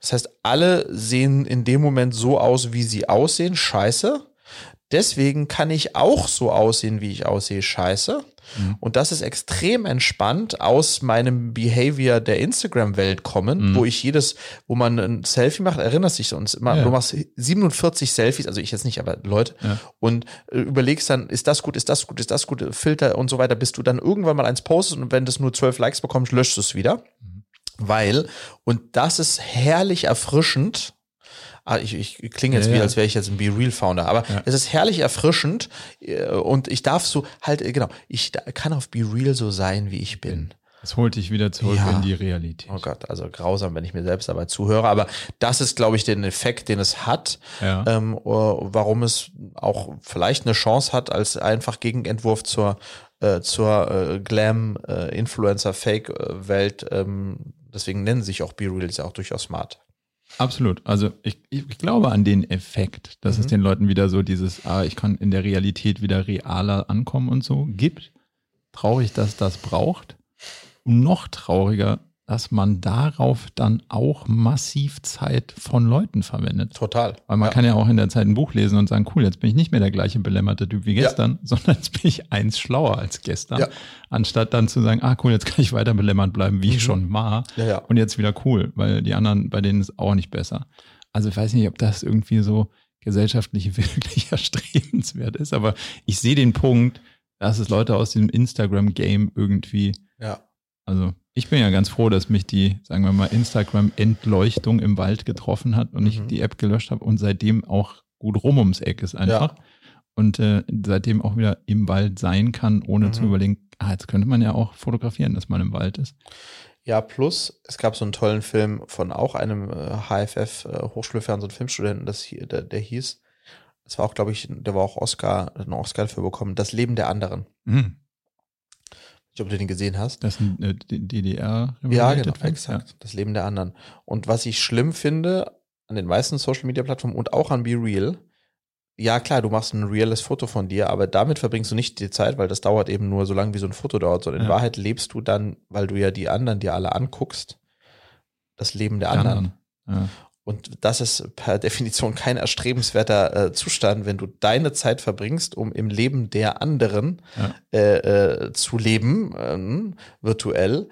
Das heißt, alle sehen in dem Moment so aus, wie sie aussehen. Scheiße. Deswegen kann ich auch so aussehen, wie ich aussehe. Scheiße. Mhm. Und das ist extrem entspannt aus meinem Behavior der Instagram-Welt kommen, wo ich jedes, wo man ein Selfie macht, erinnerst dich uns immer, Mhm. Ja. du machst 47 Selfies, also ich jetzt nicht, aber Leute, Ja. und äh, überlegst dann, ist das gut, ist das gut, ist das gut, Filter und so weiter, bis du dann irgendwann mal eins postest und wenn das nur 12 Likes bekommst, löschst du es wieder. Mhm. Weil, und das ist herrlich erfrischend, Ah, ich, ich klinge jetzt Ja, wie, ja. als wäre ich jetzt ein Be Real Founder, aber Ja. es ist herrlich erfrischend äh, und ich darf so halt äh, genau, ich kann auf Be Real so sein, wie ich bin. Das holt dich wieder zurück in die Realität. Oh Gott, also grausam, wenn ich mir selbst dabei zuhöre, aber das ist, glaube ich, den Effekt, den es hat, ähm, äh, warum es auch vielleicht eine Chance hat als einfach Gegenentwurf zur äh, zur äh, Glam äh, Influencer Fake äh, Welt ähm, deswegen nennen sich auch B-Reels ja auch durchaus smart. Absolut. Also ich, ich glaube an den Effekt, dass mhm. es den Leuten wieder so dieses, ah, ich kann in der Realität wieder realer ankommen und so gibt. Traurig, dass das braucht. Und noch trauriger, dass man darauf dann auch massiv Zeit von Leuten verwendet. Total. Weil man ja. kann ja auch in der Zeit ein Buch lesen und sagen, cool, jetzt bin ich nicht mehr der gleiche belämmerte Typ wie gestern, ja. <laughs> sondern jetzt bin ich eins schlauer als gestern. Ja. Anstatt dann zu sagen, ah cool, jetzt kann ich weiter belämmert bleiben, wie mhm. ich schon war. Ja, Und jetzt wieder cool, weil die anderen, bei denen ist auch nicht besser. Also ich weiß nicht, ob das irgendwie so gesellschaftlich <laughs> wirklich erstrebenswert ist, aber ich sehe den Punkt, dass es Leute aus dem Instagram-Game irgendwie ja. Also ich bin ja ganz froh, dass mich die, sagen wir mal, Instagram-Entleuchtung im Wald getroffen hat und mhm. ich die App gelöscht habe und seitdem auch gut rum ums Eck ist einfach. Ja. Und äh, seitdem auch wieder im Wald sein kann, ohne mhm. zu überlegen, ah, jetzt könnte man ja auch fotografieren, dass man im Wald ist. Ja, plus es gab so einen tollen Film von auch einem äh, HFF äh, Hochschulfernseh- und Filmstudenten, das hier, der, der hieß, das war auch, glaube ich, der war auch Oscar, einen Oscar dafür bekommen, Das Leben der anderen. Mhm. Ich ob du den gesehen hast. Das ist ein äh, DDR. Ja, genau, exakt. Ja. Das Leben der anderen. Und was ich schlimm finde an den meisten Social Media Plattformen und auch an Be Real, ja klar, du machst ein reales Foto von dir, aber damit verbringst du nicht die Zeit, weil das dauert eben nur so lange, wie so ein Foto dauert, sondern in Wahrheit lebst du dann, weil du ja die anderen dir alle anguckst, das Leben der, der anderen. anderen. Ja. Und das ist per Definition kein erstrebenswerter äh, Zustand, wenn du deine Zeit verbringst, um im Leben der anderen ja. äh, äh, zu leben, ähm, virtuell,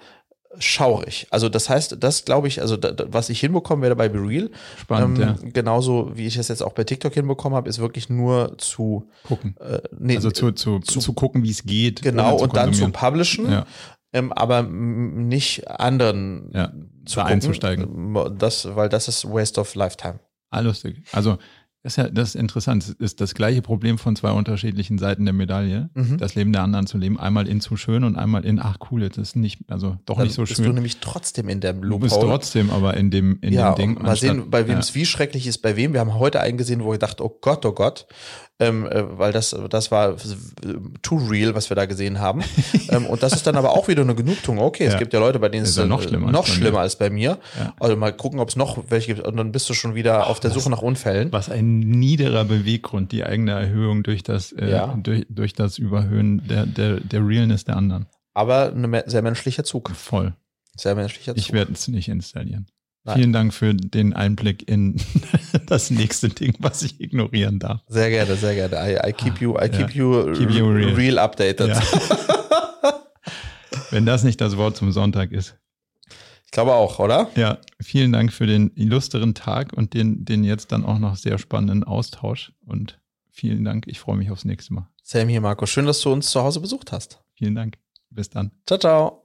schaurig. Also das heißt, das glaube ich, also da, was ich hinbekommen werde bei BeReal, Spannend, ähm, ja. genauso wie ich es jetzt auch bei TikTok hinbekommen habe, ist wirklich nur zu gucken. Äh, nee, also zu, zu, zu, zu gucken, wie es geht. Genau, und dann zu publishen. Ja ähm, aber nicht anderen ja, zu da einzusteigen. Das, weil das ist Waste of Lifetime. Ah, lustig. Also das ist ja das ist interessant. Das ist das gleiche Problem von zwei unterschiedlichen Seiten der Medaille. Mhm. Das Leben der anderen zu leben. Einmal in zu schön und einmal in, ach cool, das ist nicht, also doch Dann nicht so schön. Bist du nämlich trotzdem in der Loophole. Du bist trotzdem aber in dem, in ja, dem Ding. Mal sehen, bei wem es ja. wie schrecklich ist, bei wem. Wir haben heute einen gesehen, wo ich dachte, oh Gott, oh Gott ähm, äh, weil das, das war too real, was wir da gesehen haben. <laughs> ähm, und das ist dann aber auch wieder eine Genugtuung. Okay, ja. es gibt ja Leute, bei denen es ja noch schlimmer, noch als, bei schlimmer als bei mir. Ja. Also mal gucken, ob es noch welche gibt. Und dann bist du schon wieder Ach, auf der Suche nach Unfällen. Was ein niederer Beweggrund, die eigene Erhöhung durch das, äh, durch, durch das Überhöhen der, der, der Realness der anderen. Aber ein sehr menschlicher Zug. Voll. Sehr menschlicher Zug. Ich werde es nicht installieren. Nein. Vielen Dank für den Einblick in <laughs> das nächste Ding, was ich ignorieren darf. Sehr gerne, sehr gerne. I, I keep you, I keep, ja. you, keep you real. real updated. Ja. <laughs> Wenn das nicht das Wort zum Sonntag ist. Ich glaube auch, oder? Ja, vielen Dank für den illustren Tag und den, den jetzt dann auch noch sehr spannenden Austausch. Und vielen Dank. Ich freue mich aufs nächste Mal. Sam hier, Marco. Schön, dass du uns zu Hause besucht hast. Vielen Dank. Bis dann. Ciao, ciao.